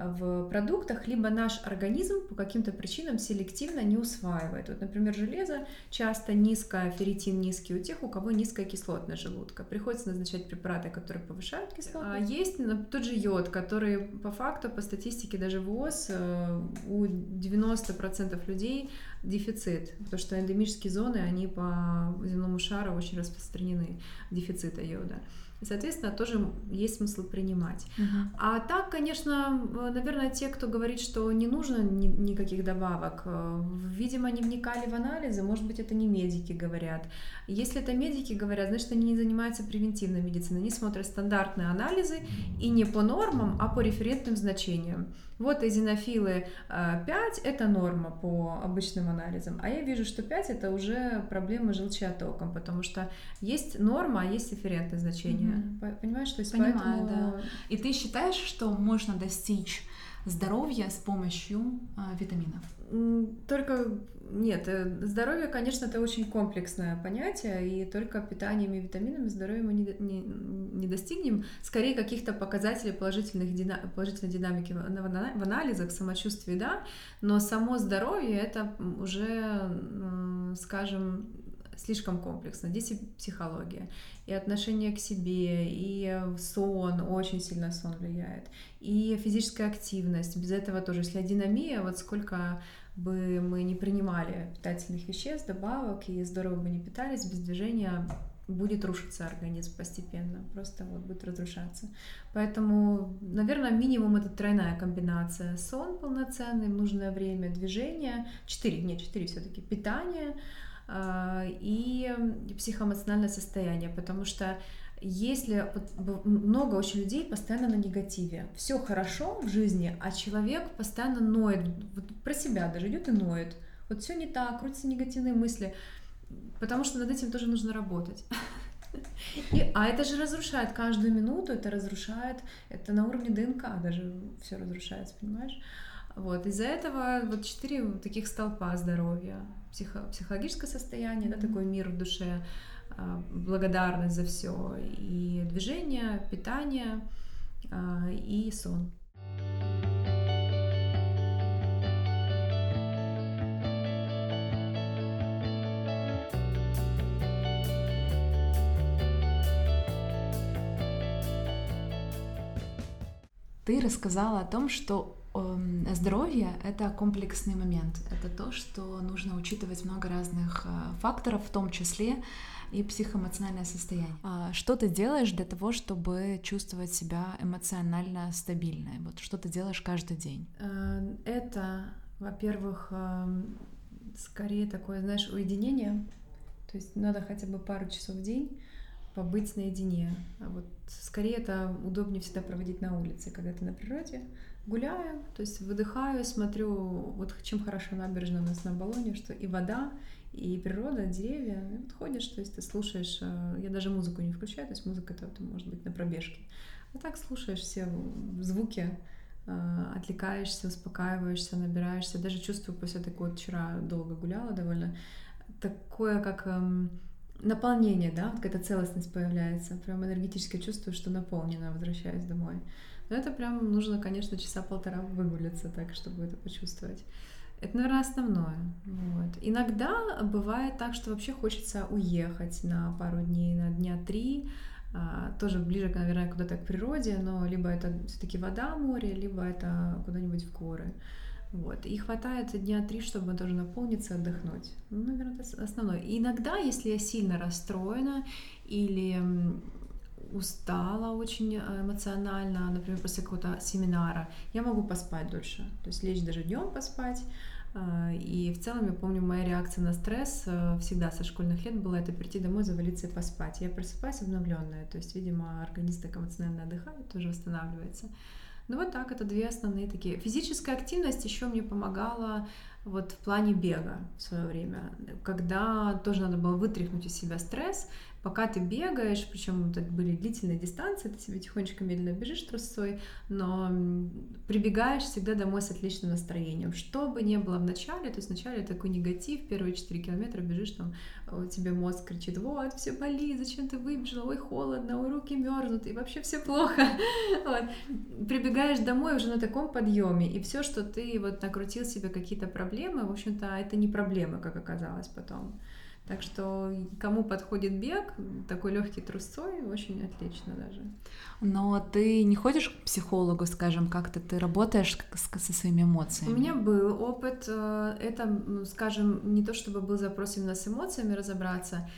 в продуктах, либо наш организм по каким-то причинам селективно не усваивает. Вот, например, железо часто низкое, ферритин низкий у тех, у кого низкая кислотность желудка. Приходится назначать препараты, которые повышают кислотность. А есть тот же йод, который по факту, по статистике даже ВОЗ, э, у 90% людей дефицит, потому что эндемические зоны, они по земному шару очень распространены, дефицита йода. И, соответственно, тоже есть смысл принимать. Uh-huh. А так, конечно, наверное, те, кто говорит, что не нужно ни- никаких добавок, э, видимо, не вникали в анализы, может быть, это не медики говорят. Если это медики говорят, значит, они не занимаются превентивной медициной, они смотрят стандартные анализы и не по нормам, а по референтным значениям. Вот эзинофилы 5 э, – это норма по обычным анализам, а я вижу, что 5 – это уже проблема желчеотоком, потому что есть норма, а есть референтное значение. Mm-hmm. Понимаешь, то есть Понимаю, поэтому... да. И ты считаешь, что можно достичь здоровья с помощью а, витаминов? Только нет, э, здоровье, конечно, это очень комплексное понятие, и только питанием и витаминами здоровья мы не, не, не достигнем. Скорее, каких-то показателей положительных дина, положительной динамики в, анализах, самочувствии, да, но само здоровье это уже, скажем, слишком комплексно. Здесь и психология, и отношение к себе, и сон, очень сильно сон влияет, и физическая активность. Без этого тоже, если динамия, вот сколько бы мы не принимали питательных веществ, добавок, и здорово бы не питались, без движения будет рушиться организм постепенно, просто вот будет разрушаться. Поэтому, наверное, минимум это тройная комбинация. Сон полноценный нужное время, движение, четыре, нет, четыре все-таки, питание э, и психоэмоциональное состояние, потому что если много очень людей постоянно на негативе, все хорошо в жизни, а человек постоянно ноет, вот про себя даже идет и ноет. Вот все не так, крутятся негативные мысли, потому что над этим тоже нужно работать. И, а это же разрушает каждую минуту, это разрушает, это на уровне ДНК даже все разрушается, понимаешь? Вот, из-за этого вот четыре таких столпа здоровья. Психо, психологическое состояние, да, такой мир в душе, благодарность за все, и движение, питание, а, и сон. Ты рассказала о том, что здоровье — это комплексный момент. Это то, что нужно учитывать много разных э, факторов, в том числе и психоэмоциональное состояние. А что ты делаешь для того, чтобы чувствовать себя эмоционально стабильной? Вот что ты делаешь каждый день? Э, это, во-первых, эм, скорее такое, знаешь, уединение. То есть надо хотя бы пару часов в день побыть наедине. А вот скорее это удобнее всегда проводить на улице, когда ты на природе. Гуляю, то есть выдыхаю, смотрю, вот чем хорошо набережная у нас на Болоне, что и вода, и природа, деревья. И вот ходишь, то есть ты слушаешь, э, я даже музыку не включаю, то есть музыка это, может быть на пробежке. А так слушаешь все звуки, э, отвлекаешься, успокаиваешься, набираешься. Даже чувствую после такой вот вчера долго гуляла довольно, такое как эм, наполнение, да, вот какая-то целостность появляется. Прям энергетически чувствую, что наполнена, возвращаюсь домой. Но это прям нужно, конечно, часа полтора выгуляться так, чтобы это почувствовать. Это, наверное, основное. Вот. Иногда бывает так, что вообще хочется уехать на пару дней, на дня три, а, тоже ближе, наверное, куда-то к природе, но либо это все-таки вода, море, либо это куда-нибудь в горы. Вот. И хватает дня три, чтобы тоже наполниться, отдохнуть. Ну, наверное, это основное. И иногда, если я сильно расстроена или устала очень э, эмоционально, например, после какого-то семинара, я могу поспать дольше. То есть лечь даже днем поспать. А, и в целом, я помню, моя реакция на стресс э, всегда со школьных лет была это прийти домой, завалиться и поспать. Я просыпаюсь обновленная, то есть, видимо, организм так эмоционально отдыхает, тоже восстанавливается. Ну вот так, это две основные такие. Физическая активность еще мне помогала вот в плане бега в свое время, когда тоже надо было вытряхнуть из себя стресс, пока ты бегаешь, причем это были длительные дистанции, ты себе тихонечко медленно бежишь трусцой, но прибегаешь всегда домой с отличным настроением. Что бы ни было в начале, то есть вначале такой негатив, первые 4 километра бежишь, там у тебя мозг кричит, вот, все болит, зачем ты выбежала, ой, холодно, ой, руки мерзнут, и вообще все плохо. Вот. Прибегаешь домой уже на таком подъеме, и все, что ты вот накрутил себе какие-то проблемы, в общем-то, это не проблемы, как оказалось потом. Так что кому подходит бег, такой легкий трусцой, очень отлично даже. Но ты не ходишь к психологу, скажем, как-то ты работаешь со своими эмоциями? У меня был опыт, э, это, скажем, не то чтобы был запрос именно с эмоциями разобраться,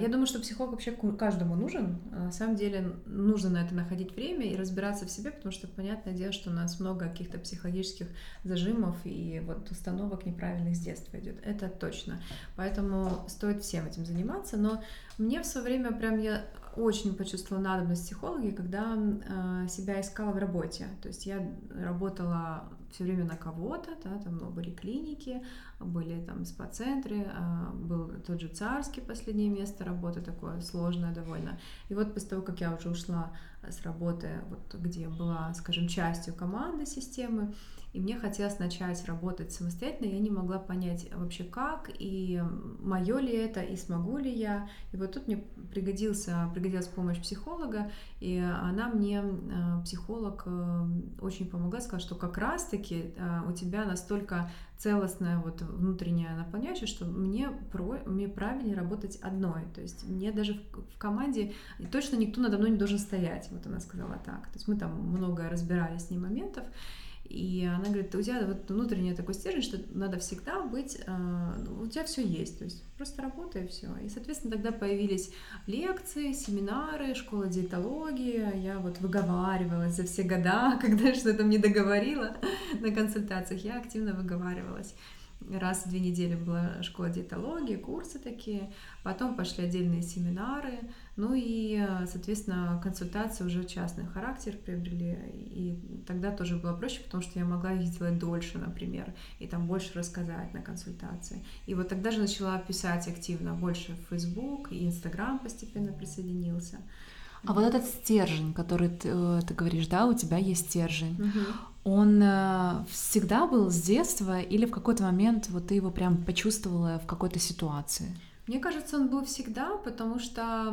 я думаю, что психолог вообще каждому нужен. А, на самом деле нужно на это находить время и разбираться в себе, потому что понятное дело, что у нас много каких-то психологических зажимов и вот установок неправильных с детства идет. Это точно. Поэтому стоит всем этим заниматься. Но мне в свое время прям я очень почувствовала надобность психологи, когда э, себя искала в работе. То есть я работала все время на кого-то, да, там были клиники, были там спа-центры, а, был тот же царский последнее место работы, такое сложное довольно. И вот после того, как я уже ушла с работы, вот где была, скажем, частью команды системы, и мне хотелось начать работать самостоятельно, я не могла понять вообще как, и мое ли это, и смогу ли я. И вот тут мне пригодился, пригодилась помощь психолога, и она мне, э, психолог, э, очень помогла, сказала, что как раз-таки э, у тебя настолько целостная вот внутренняя наполняющая, что мне, про, мне правильнее работать одной. То есть мне даже в, в команде точно никто надо мной не должен стоять. Вот она сказала так. То есть мы там многое разбирали с ней моментов. И она говорит, у тебя вот внутренний такой стержень, что надо всегда быть, э, у тебя все есть, то есть просто работай и все. И, соответственно, тогда появились лекции, семинары, школа диетологии. Я вот выговаривалась за все года, когда что-то не договорила на консультациях, я активно выговаривалась раз в две недели была школа диетологии, курсы такие, потом пошли отдельные семинары, ну и, соответственно, консультации уже частный характер приобрели, и тогда тоже было проще, потому что я могла их сделать дольше, например, и там больше рассказать на консультации. И вот тогда же начала писать активно, больше в Facebook, и Instagram постепенно присоединился. А вот этот стержень, который ты, э, ты говоришь, да, у тебя есть стержень, угу. Он э, всегда был с детства или в какой-то момент вот ты его прям почувствовала в какой-то ситуации? Мне кажется, он был всегда, потому что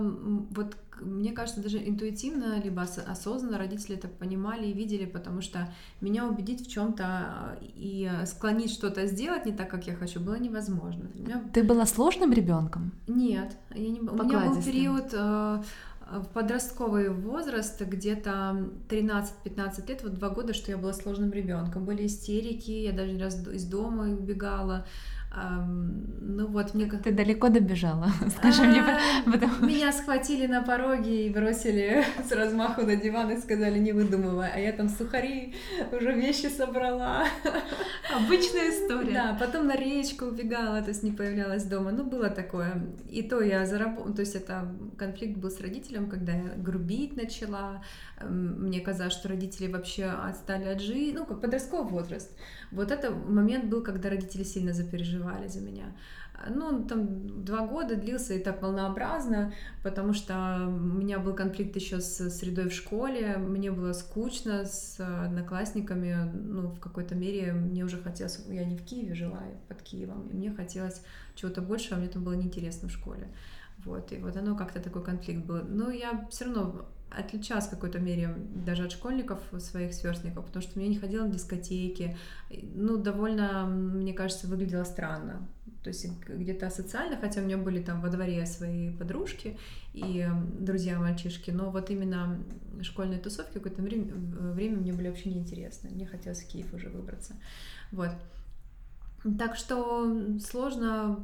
вот мне кажется, даже интуитивно, либо осознанно родители это понимали и видели, потому что меня убедить в чем-то и склонить что-то сделать не так, как я хочу, было невозможно. Меня... Ты была сложным ребенком? Нет, я не... у меня был период э, в подростковый возраст, где-то 13-15 лет, вот два года, что я была сложным ребенком. Были истерики, я даже раз из дома убегала, ну вот мне Ты далеко добежала, скажи мне. Потом... Меня схватили на пороге и бросили с размаху на диван и сказали, не выдумывай, а я там сухари уже вещи собрала. Обычная история. Да, потом на речку убегала, то есть не появлялась дома. Ну, было такое. И то я заработала, то есть это конфликт был с родителем, когда я грубить начала. Мне казалось, что родители вообще отстали от жизни, ну, как подростковый возраст. Вот это момент был, когда родители сильно запереживали за меня. Ну, там два года длился и так волнообразно, потому что у меня был конфликт еще с средой в школе, мне было скучно с одноклассниками, ну, в какой-то мере мне уже хотелось, я не в Киеве жила, я под Киевом, и мне хотелось чего-то большего, а мне там было неинтересно в школе. Вот, и вот оно как-то такой конфликт был. Но я все равно отличалась в какой-то мере даже от школьников своих сверстников, потому что я не ходила на дискотеки, ну, довольно, мне кажется, выглядело странно. То есть где-то асоциально, хотя у меня были там во дворе свои подружки и друзья-мальчишки, но вот именно школьные тусовки в какое-то время, время мне были вообще неинтересны. Мне хотелось в Киев уже выбраться. Вот. Так что сложно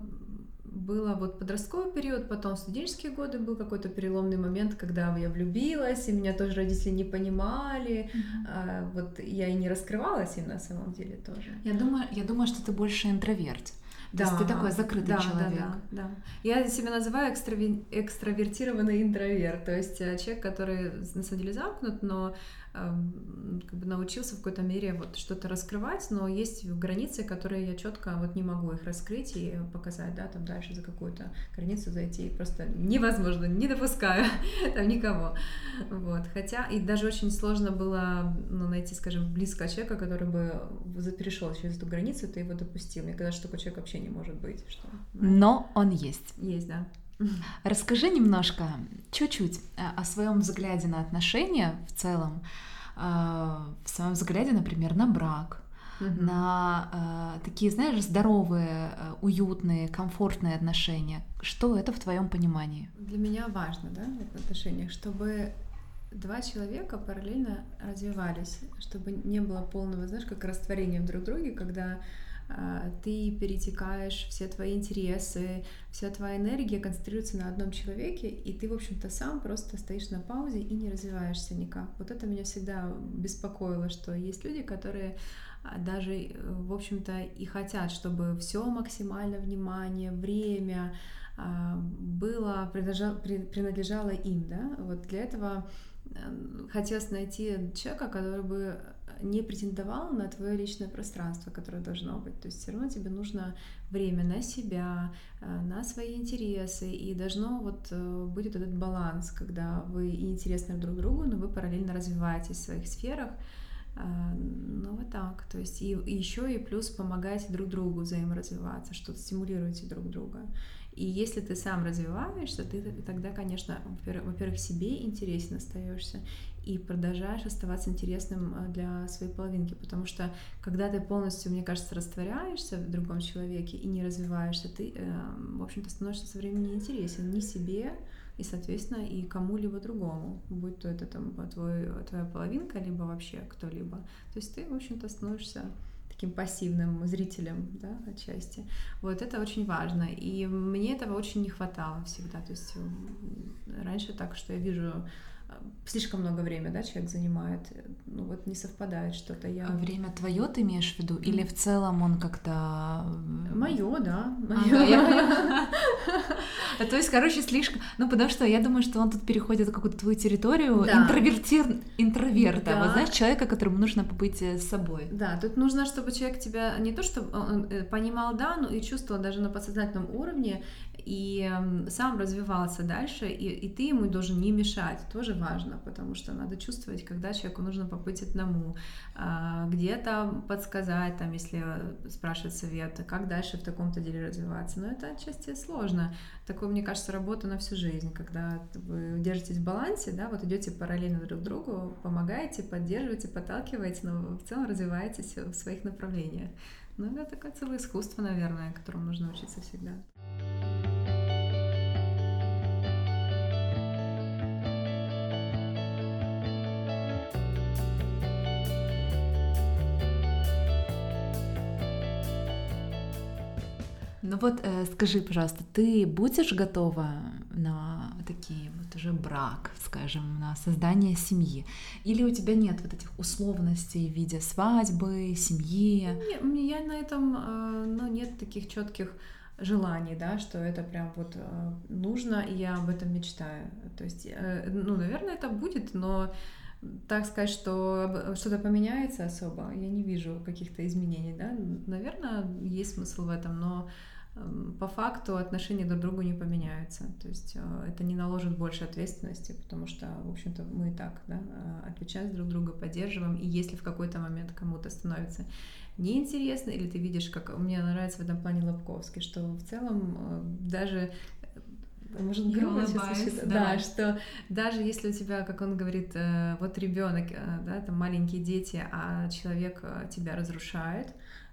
было вот подростковый период, потом студенческие годы был какой-то переломный момент, когда я влюбилась, и меня тоже родители не понимали, mm-hmm. а, вот я и не раскрывалась им на самом деле тоже. Я думаю, я думаю, что ты больше интроверт. То да, есть ты такой закрытый да, человек. Да, да, да. Я себя называю экстрави... экстравертированный интроверт, то есть э, человек, который на самом деле замкнут, но как бы научился в какой-то мере вот что-то раскрывать, но есть границы, которые я четко вот не могу их раскрыть и показать, да, там дальше за какую-то границу зайти просто невозможно, не допускаю там никого, вот, хотя и даже очень сложно было ну, найти, скажем, близкого человека, который бы перешел через эту границу, ты его допустил, мне кажется, что такой человек вообще не может быть, что... Но он есть. Есть, да. Расскажи немножко, чуть-чуть о своем взгляде на отношения в целом, а, в своем взгляде, например, на брак, mm на э, такие, знаешь, здоровые, э, уютные, комфортные отношения. Что это в твоем понимании? Для меня важно, да, в отношениях, чтобы два человека параллельно развивались, чтобы не было полного, знаешь, как растворения друг в друге, когда ты перетекаешь, все твои интересы, вся твоя энергия концентрируется на одном человеке, и ты, в общем-то, сам просто стоишь на паузе и не развиваешься никак. Вот это меня всегда беспокоило, что есть люди, которые а, даже, э, в общем-то, и хотят, чтобы все максимально внимание, время а, было, принадлежало им, да, вот для этого хотелось найти человека, который бы не претендовал на твое личное пространство, которое должно быть. То есть все равно тебе нужно время на себя, э, на свои интересы, и должно вот э, быть вот этот баланс, когда вы интересны друг другу, но вы параллельно развиваетесь в своих сферах. Э, ну вот так, то есть и, и еще и плюс помогаете друг другу взаиморазвиваться, что-то стимулируете друг друга. И если ты сам развиваешься, ты тогда, конечно, во-первых, себе интересен остаешься, и продолжаешь оставаться интересным э, для своей половинки, потому что когда ты полностью, мне кажется, растворяешься в другом человеке и не развиваешься, ты, э, в общем-то, становишься со временем неинтересен ни себе, и, соответственно, и кому-либо другому, будь то это там твой, твоя половинка, либо вообще кто-либо. То есть ты, в общем-то, становишься таким пассивным зрителем, да, отчасти. Вот это очень важно. И мне этого очень не хватало всегда. То есть раньше так, что я вижу слишком много времени, да, человек занимает, ну вот не совпадает что-то. Я... А время твое ты имеешь в виду? Или в целом он как-то... Мое, да. Мое. То есть, короче, слишком... Ну, потому что я думаю, что он тут переходит в какую-то твою территорию интроверта. Вот знаешь, человека, которому нужно побыть э, с собой. Да, тут нужно, чтобы человек тебя не то, чтобы он э, понимал, да, но и чувствовал даже на подсознательном уровне, и сам развивался дальше, и, и ты ему должен не мешать, тоже важно, потому что надо чувствовать, когда человеку нужно побыть одному, а, где-то подсказать, там, если спрашивать совета, как дальше в таком-то деле развиваться, но это отчасти сложно. Такое, мне кажется, работа на всю жизнь, когда вы держитесь в балансе, да, вот идете параллельно друг другу, помогаете, поддерживаете, подталкиваете, но в целом развиваетесь в своих направлениях. Ну, это такое целое искусство, наверное, которому нужно учиться всегда. Ну вот э, скажи, пожалуйста, ты будешь готова на такие вот уже брак, скажем, на создание семьи? Или у тебя нет вот этих условностей в виде свадьбы, семьи? У меня на этом э, ну, нет таких четких желаний, да, что это прям вот э, нужно, и я об этом мечтаю. То есть, э, ну, наверное, это будет, но так сказать, что что-то поменяется особо, я не вижу каких-то изменений, да. Наверное, есть смысл в этом, но по факту отношения друг к другу не поменяются. То есть э, это не наложит больше ответственности, потому что, в общем-то, мы и так да, отвечаем друг друга, поддерживаем. И если в какой-то момент кому-то становится неинтересно, или ты видишь, как мне нравится в этом плане Лобковский, что в целом э, даже э, может грубо сейчас да, что даже если у тебя, как он говорит, э, вот ребенок, да, там маленькие дети, а человек тебя разрушает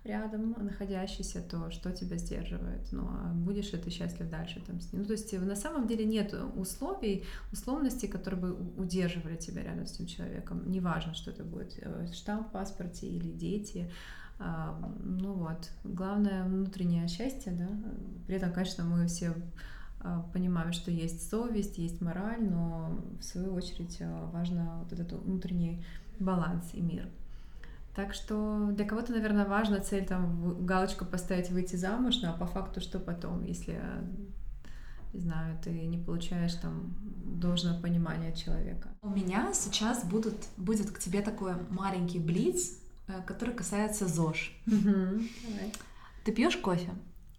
рядом находящийся, то что тебя сдерживает? Ну, а будешь ли ты счастлив дальше там с ним? Ну, то есть на самом деле нет условий, условностей, которые бы удерживали тебя рядом с этим человеком. Неважно, что это будет штамп в паспорте или дети, а, ну вот, главное внутреннее счастье, да. При этом, конечно, мы все а, понимаем, что есть совесть, есть мораль, но в свою очередь а, важно вот этот внутренний баланс и мир. Так что для кого-то, наверное, важна цель там галочку поставить выйти замуж, ну а по факту что потом, если, не знаю, ты не получаешь там должного понимания человека. У меня сейчас будут, будет к тебе такой маленький блиц, Э, который касается ЗОЖ. Ты пьешь кофе?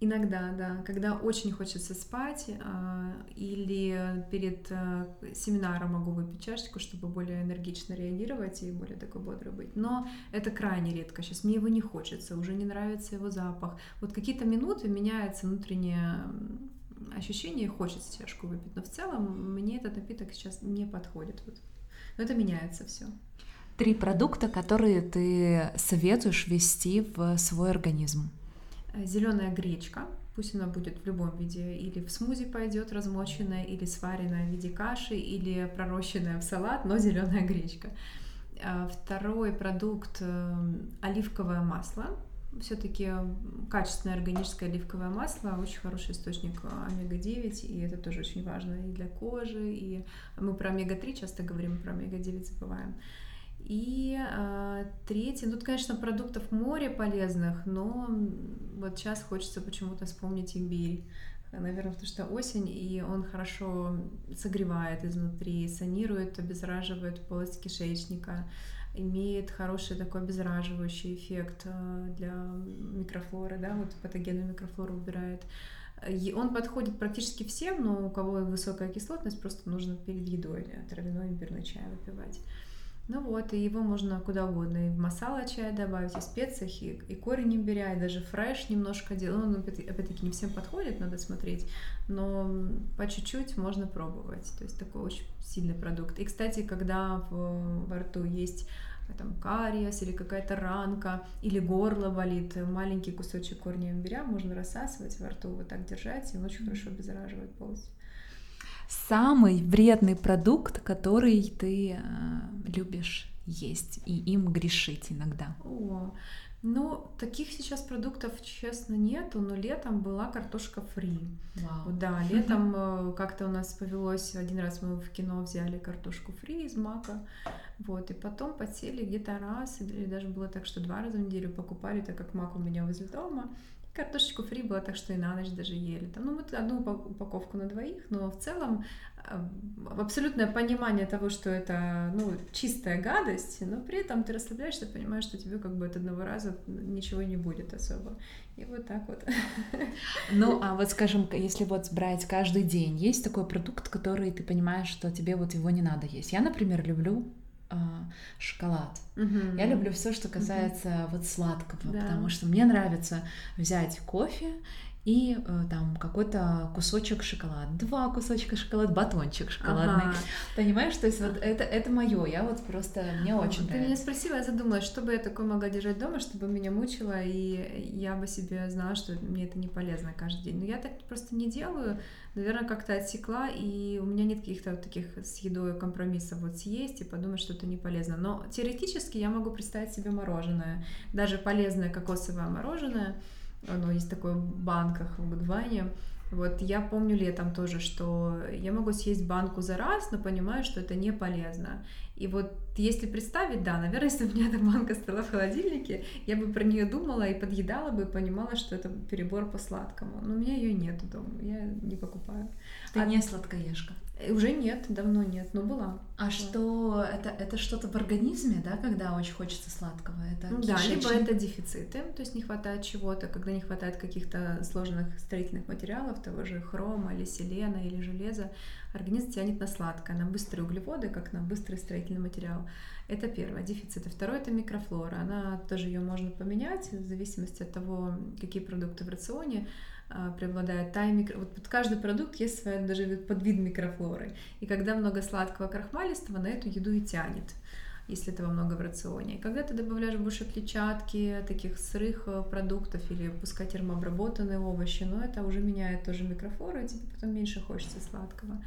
Иногда, да. Когда очень хочется спать, а, или перед э, семинаром могу выпить чашечку, чтобы более энергично реагировать и более такой бодрый быть. Но это крайне редко. Сейчас мне его не хочется, уже не нравится его запах. Вот какие-то минуты меняется внутреннее ощущение, хочется чашку выпить. Но в целом мне этот напиток сейчас не подходит. Вот. Но это меняется все три продукта, которые ты советуешь ввести в свой организм? Э, Зеленая гречка, пусть она будет в любом виде, или в смузи пойдет размоченная, или сваренная в виде каши, или пророщенная в салат, но зеленая гречка. Э, второй продукт э, оливковое масло. Все-таки качественное органическое оливковое масло очень хороший источник омега-9, и это тоже очень важно и для кожи, и мы про омега-3 часто говорим, про омега-9 забываем. И э, третий, ну, тут, конечно, продуктов море полезных, но вот сейчас хочется почему-то вспомнить имбирь. Наверное, потому что осень, и он хорошо согревает изнутри, санирует, обеззараживает полость кишечника, имеет хороший такой обеззараживающий эффект э, для микрофлоры, да, вот патогенную микрофлору убирает. Он подходит практически всем, но у кого высокая кислотность, просто нужно перед едой травяной имбирный чай выпивать. Ну вот, и его можно куда угодно, и в масала чай добавить, и в специях, и, и корень имбиря, и даже фреш немножко делать. Ну, опять-таки, не всем подходит, надо смотреть, но по чуть-чуть можно пробовать. То есть такой очень сильный продукт. И, кстати, когда в, во рту есть там кариес или какая-то ранка, или горло болит, маленький кусочек корня имбиря можно рассасывать во рту, вот так держать, и он очень хорошо обеззараживает полость самый вредный продукт, который ты э, любишь есть и им грешить иногда? О, ну, таких сейчас продуктов, честно, нету, но летом была картошка фри. Вау. Да, летом э, как-то у нас повелось, один раз мы в кино взяли картошку фри из мака, вот, и потом потели где-то раз, или даже было так, что два раза в неделю покупали, так как мак у меня возле дома, Картошечку фри было так, что и на ночь даже ели. Там, ну, мы одну упаковку на двоих, но в целом э, абсолютное понимание того, что это ну, чистая гадость, но при этом ты расслабляешься, понимаешь, что тебе как бы от одного раза ничего не будет особо. И вот так вот. Ну, а вот скажем, если вот брать каждый день, есть такой продукт, который ты понимаешь, что тебе вот его не надо есть. Я, например, люблю а, шоколад. Угу. Я люблю все, что касается угу. вот сладкого, да. потому что мне нравится взять кофе и э, там какой-то кусочек шоколада, два кусочка шоколада, батончик шоколадный. Ага. Понимаешь, то есть вот это, это мое, я вот просто, мне очень Ты меня спросила, я задумалась, что бы я такое могла держать дома, чтобы меня мучило, и я бы себе знала, что мне это не полезно каждый день. Но я так просто не делаю, наверное, как-то отсекла, и у меня нет каких-то вот таких с едой компромиссов вот съесть и подумать, что это не полезно. Но теоретически я могу представить себе мороженое, даже полезное кокосовое мороженое, оно есть такое в банках в Гудвайне. Вот я помню летом тоже, что я могу съесть банку за раз, но понимаю, что это не полезно. И вот если представить, да, наверное, если бы у меня эта банка стояла в холодильнике, я бы про нее думала и подъедала бы, и понимала, что это перебор по сладкому. Но у меня ее нет дома, я не покупаю. Ты а... не сладкоежка? Уже нет, давно нет, но была. А что это, это что-то в организме, да, когда очень хочется сладкого? Это ну да, либо это дефициты, то есть не хватает чего-то, когда не хватает каких-то сложных строительных материалов, того же хрома или селена или железа, организм тянет на сладкое, на быстрые углеводы, как на быстрый строительный материал. Это первое, дефицит. второе это микрофлора. Она тоже ее можно поменять в зависимости от того, какие продукты в рационе а, преобладает та микро... Вот под каждый продукт есть своя даже подвид микрофлоры. И когда много сладкого крахмалистого, на эту еду и тянет если этого много в рационе. И когда ты добавляешь больше клетчатки, таких сырых э, продуктов или пускай термообработанные овощи, но это уже меняет тоже микрофлору, и тебе потом меньше хочется сладкого.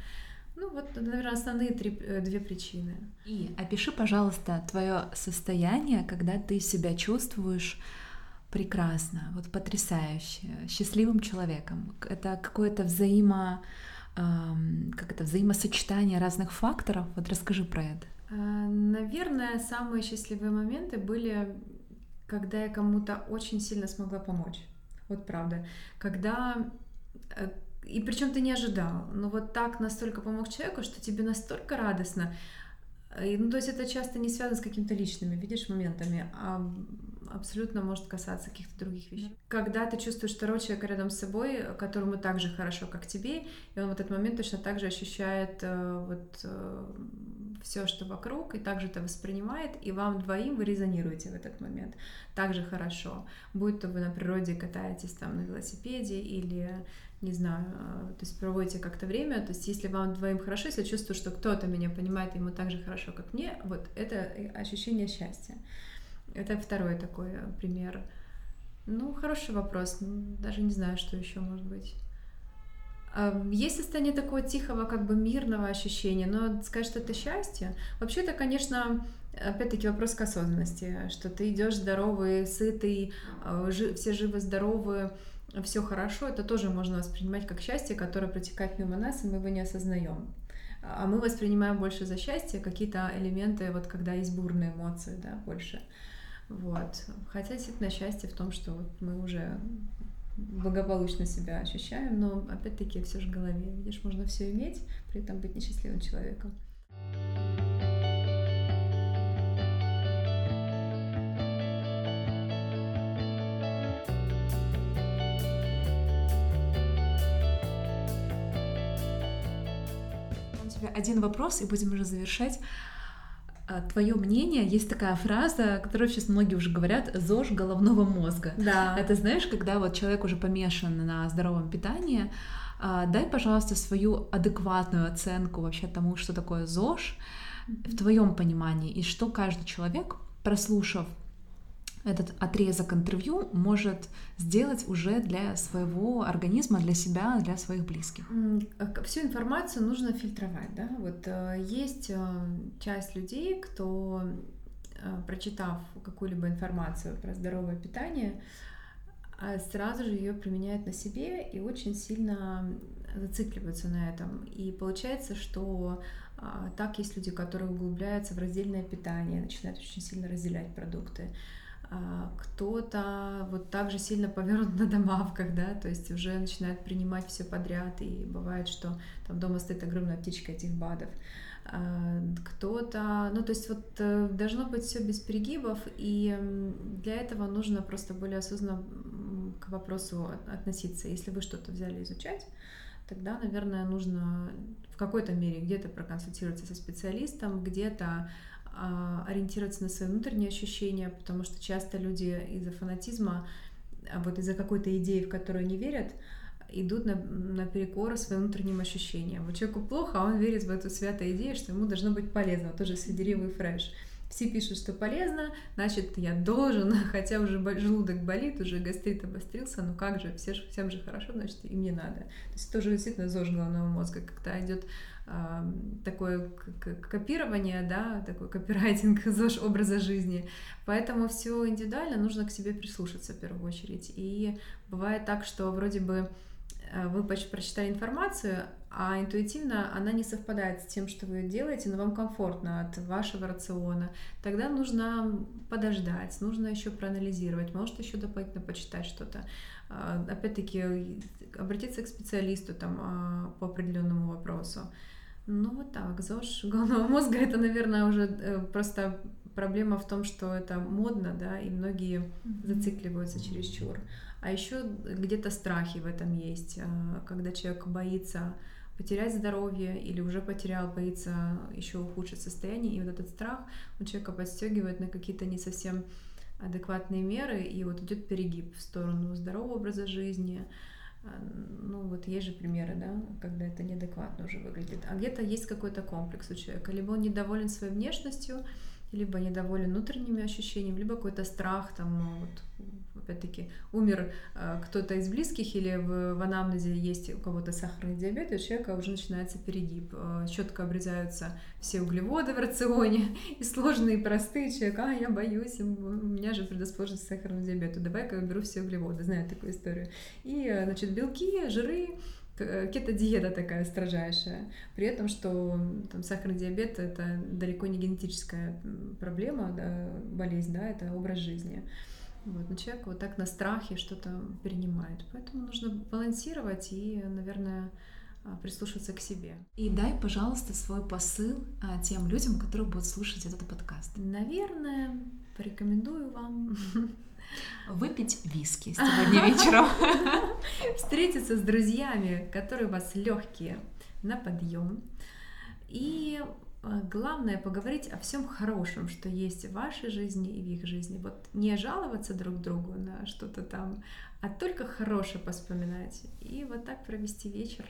Ну вот, наверное, основные три, э, две причины. И опиши, пожалуйста, твое состояние, когда ты себя чувствуешь прекрасно, вот потрясающе, счастливым человеком. Это какое-то взаимо, как это, взаимосочетание разных факторов. Вот расскажи про это. А, наверное, самые счастливые моменты были, когда я кому-то очень сильно смогла помочь. Вот правда. Когда э, и причем ты не ожидал, но вот так настолько помог человеку, что тебе настолько радостно. И, ну, то есть это часто не связано с какими-то личными, видишь, моментами, а абсолютно может касаться каких-то других вещей. Когда ты чувствуешь второго человека рядом с собой, которому так же хорошо, как тебе, и он в этот момент точно так же ощущает э, вот э, все, что вокруг, и также это воспринимает, и вам двоим вы резонируете в этот момент так же хорошо. Будь то вы на природе катаетесь там на велосипеде или не знаю, э, то есть проводите как-то время, то есть если вам двоим хорошо, если чувствую, что кто-то меня понимает, ему так же хорошо, как мне, вот это ощущение счастья. Это второй такой э, пример. Ну, хороший вопрос. Даже не знаю, что еще может быть. Есть состояние такого тихого, как бы мирного ощущения, но сказать, что это счастье, вообще это, конечно, опять-таки вопрос к осознанности, что ты идешь здоровый, сытый, э, все живы, здоровы, все хорошо, это тоже можно воспринимать как счастье, которое протекает мимо нас, и мы его не осознаем. А мы воспринимаем больше за счастье какие-то элементы, вот когда есть бурные эмоции, да, больше. Вот. Хотя действительно счастье в том, что вот мы уже благополучно себя ощущаем, но опять-таки все же в голове. Видишь, можно все иметь, при этом быть несчастливым человеком. У тебя один вопрос, и будем уже завершать. А, Твое мнение, есть такая фраза, которую сейчас многие уже говорят, ЗОЖ головного мозга. Да. Это знаешь, когда вот человек уже помешан на здоровом питании, а, дай, пожалуйста, свою адекватную оценку вообще тому, что такое ЗОЖ в твоем понимании, и что каждый человек, прослушав этот отрезок интервью может сделать уже для своего организма, для себя, для своих близких? Всю информацию нужно фильтровать, да. Вот э, есть э, часть людей, кто, э, прочитав какую-либо информацию про здоровое питание, сразу же ее применяют на себе и очень сильно зацикливаются на этом. И получается, что так есть люди, которые углубляются в раздельное питание, начинают очень сильно разделять продукты. А, кто-то вот так же сильно повернут на домавках, да, то есть уже начинает принимать все подряд, и бывает, что там дома стоит огромная птичка этих БАДов. А, кто-то, ну то есть вот э, должно быть все без перегибов, и для этого нужно просто более осознанно к вопросу относиться. Если вы что-то взяли изучать, тогда, наверное, нужно в какой-то мере где-то проконсультироваться со специалистом, где-то ориентироваться на свои внутренние ощущения, потому что часто люди из-за фанатизма, а вот из-за какой-то идеи, в которую они верят, идут на, на перекор своим внутренним ощущениям. Вот человеку плохо, а он верит в эту святую идею, что ему должно быть полезно, тоже сидеривый фреш. Все пишут, что полезно, значит, я должен, хотя уже желудок болит, уже гастрит обострился, ну как же, все, всем же хорошо, значит, и мне надо. То есть тоже действительно ЗОЖ головного мозга, когда идет такое копирование, да, такой копирайтинг ЗОЖ образа жизни. Поэтому все индивидуально, нужно к себе прислушаться в первую очередь. И бывает так, что вроде бы э, вы прочитали информацию, а интуитивно она не совпадает с тем, что вы делаете, но вам комфортно от вашего рациона, тогда нужно подождать, нужно еще проанализировать, может еще дополнительно почитать что-то. А, опять-таки, обратиться к специалисту там, а, по определенному вопросу. Ну вот так, ЗОЖ головного мозга это, наверное, уже э, просто проблема в том, что это модно, да, и многие зацикливаются чересчур. А еще где-то страхи в этом есть, а, когда человек боится потерять здоровье или уже потерял, боится еще ухудшить состояние, и вот этот страх у человека подстегивает на какие-то не совсем адекватные меры, и вот идет перегиб в сторону здорового образа жизни. А, ну вот есть же примеры, да, когда это неадекватно уже выглядит. А где-то есть какой-то комплекс у человека. Либо он недоволен своей внешностью, либо недоволен внутренними ощущениями, либо какой-то страх, там, ну, вот, опять-таки, умер э, кто-то из близких или в, в анамнезе есть у кого-то сахарный диабет, у человека уже начинается перегиб. Э, четко обрезаются все углеводы в рационе, и сложные, и простые. Человек, а, я боюсь, у меня же предрасположенность к сахарному диабету, давай-ка я беру все углеводы, знаю такую историю. И, э, значит, белки, жиры, кето-диета такая строжайшая. При этом, что там, сахарный диабет это далеко не генетическая проблема, да, болезнь, да, это образ жизни. Вот, но человек вот так на страхе что-то принимает. Поэтому нужно балансировать и, наверное, а, прислушаться к себе. И дай, пожалуйста, свой посыл а, тем людям, которые будут слушать этот подкаст. Наверное, порекомендую вам выпить виски сегодня вечером. Встретиться с друзьями, которые у вас легкие на подъем. И главное поговорить о всем хорошем, что есть в вашей жизни и в их жизни. Вот не жаловаться друг другу на что-то там, а только хорошее поспоминать. И вот так провести вечер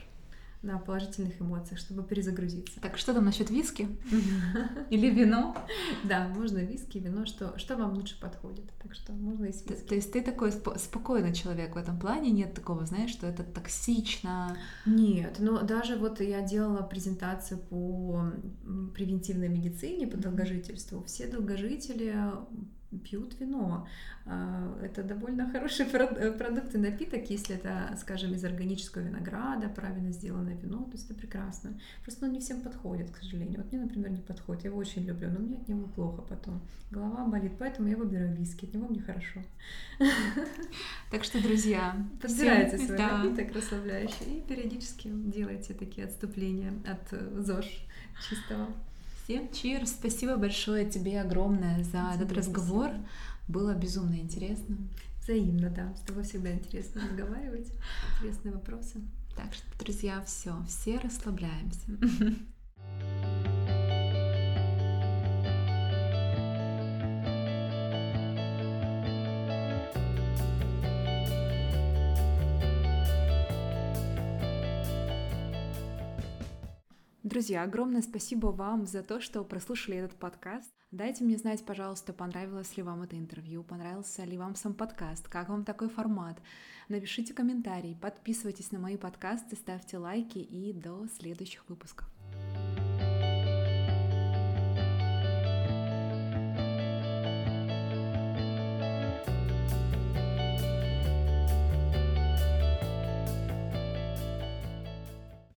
на положительных эмоциях, чтобы перезагрузиться. Так что там насчет виски? Или вино? Да, можно виски, вино, что, что вам лучше подходит. Так что можно и с виски. То, есть ты такой спокойный человек в этом плане? Нет такого, знаешь, что это токсично? Нет, но даже вот я делала презентацию по превентивной медицине, по долгожительству. Все долгожители пьют вино. А, это довольно хороший э, продукт и напиток, если это, скажем, из органического винограда, правильно сделанное вино, то есть это прекрасно. Просто оно не всем подходит, к сожалению. Вот мне, например, не подходит, я его очень люблю, но мне от него плохо потом. Голова болит, поэтому я выбираю виски, от него мне хорошо. Так что, друзья, подбирайте свой да. напиток расслабляющий и периодически делайте такие отступления от э, ЗОЖ чистого. Всем чир! Спасибо большое тебе огромное за тебе этот разговор. Спасибо. Было безумно интересно. Взаимно, да. С тобой всегда интересно разговаривать. Интересные вопросы. Так что, друзья, все, все расслабляемся. Друзья, огромное спасибо вам за то, что прослушали этот подкаст. Дайте мне знать, пожалуйста, понравилось ли вам это интервью, понравился ли вам сам подкаст, как вам такой формат. Напишите комментарий, подписывайтесь на мои подкасты, ставьте лайки и до следующих выпусков.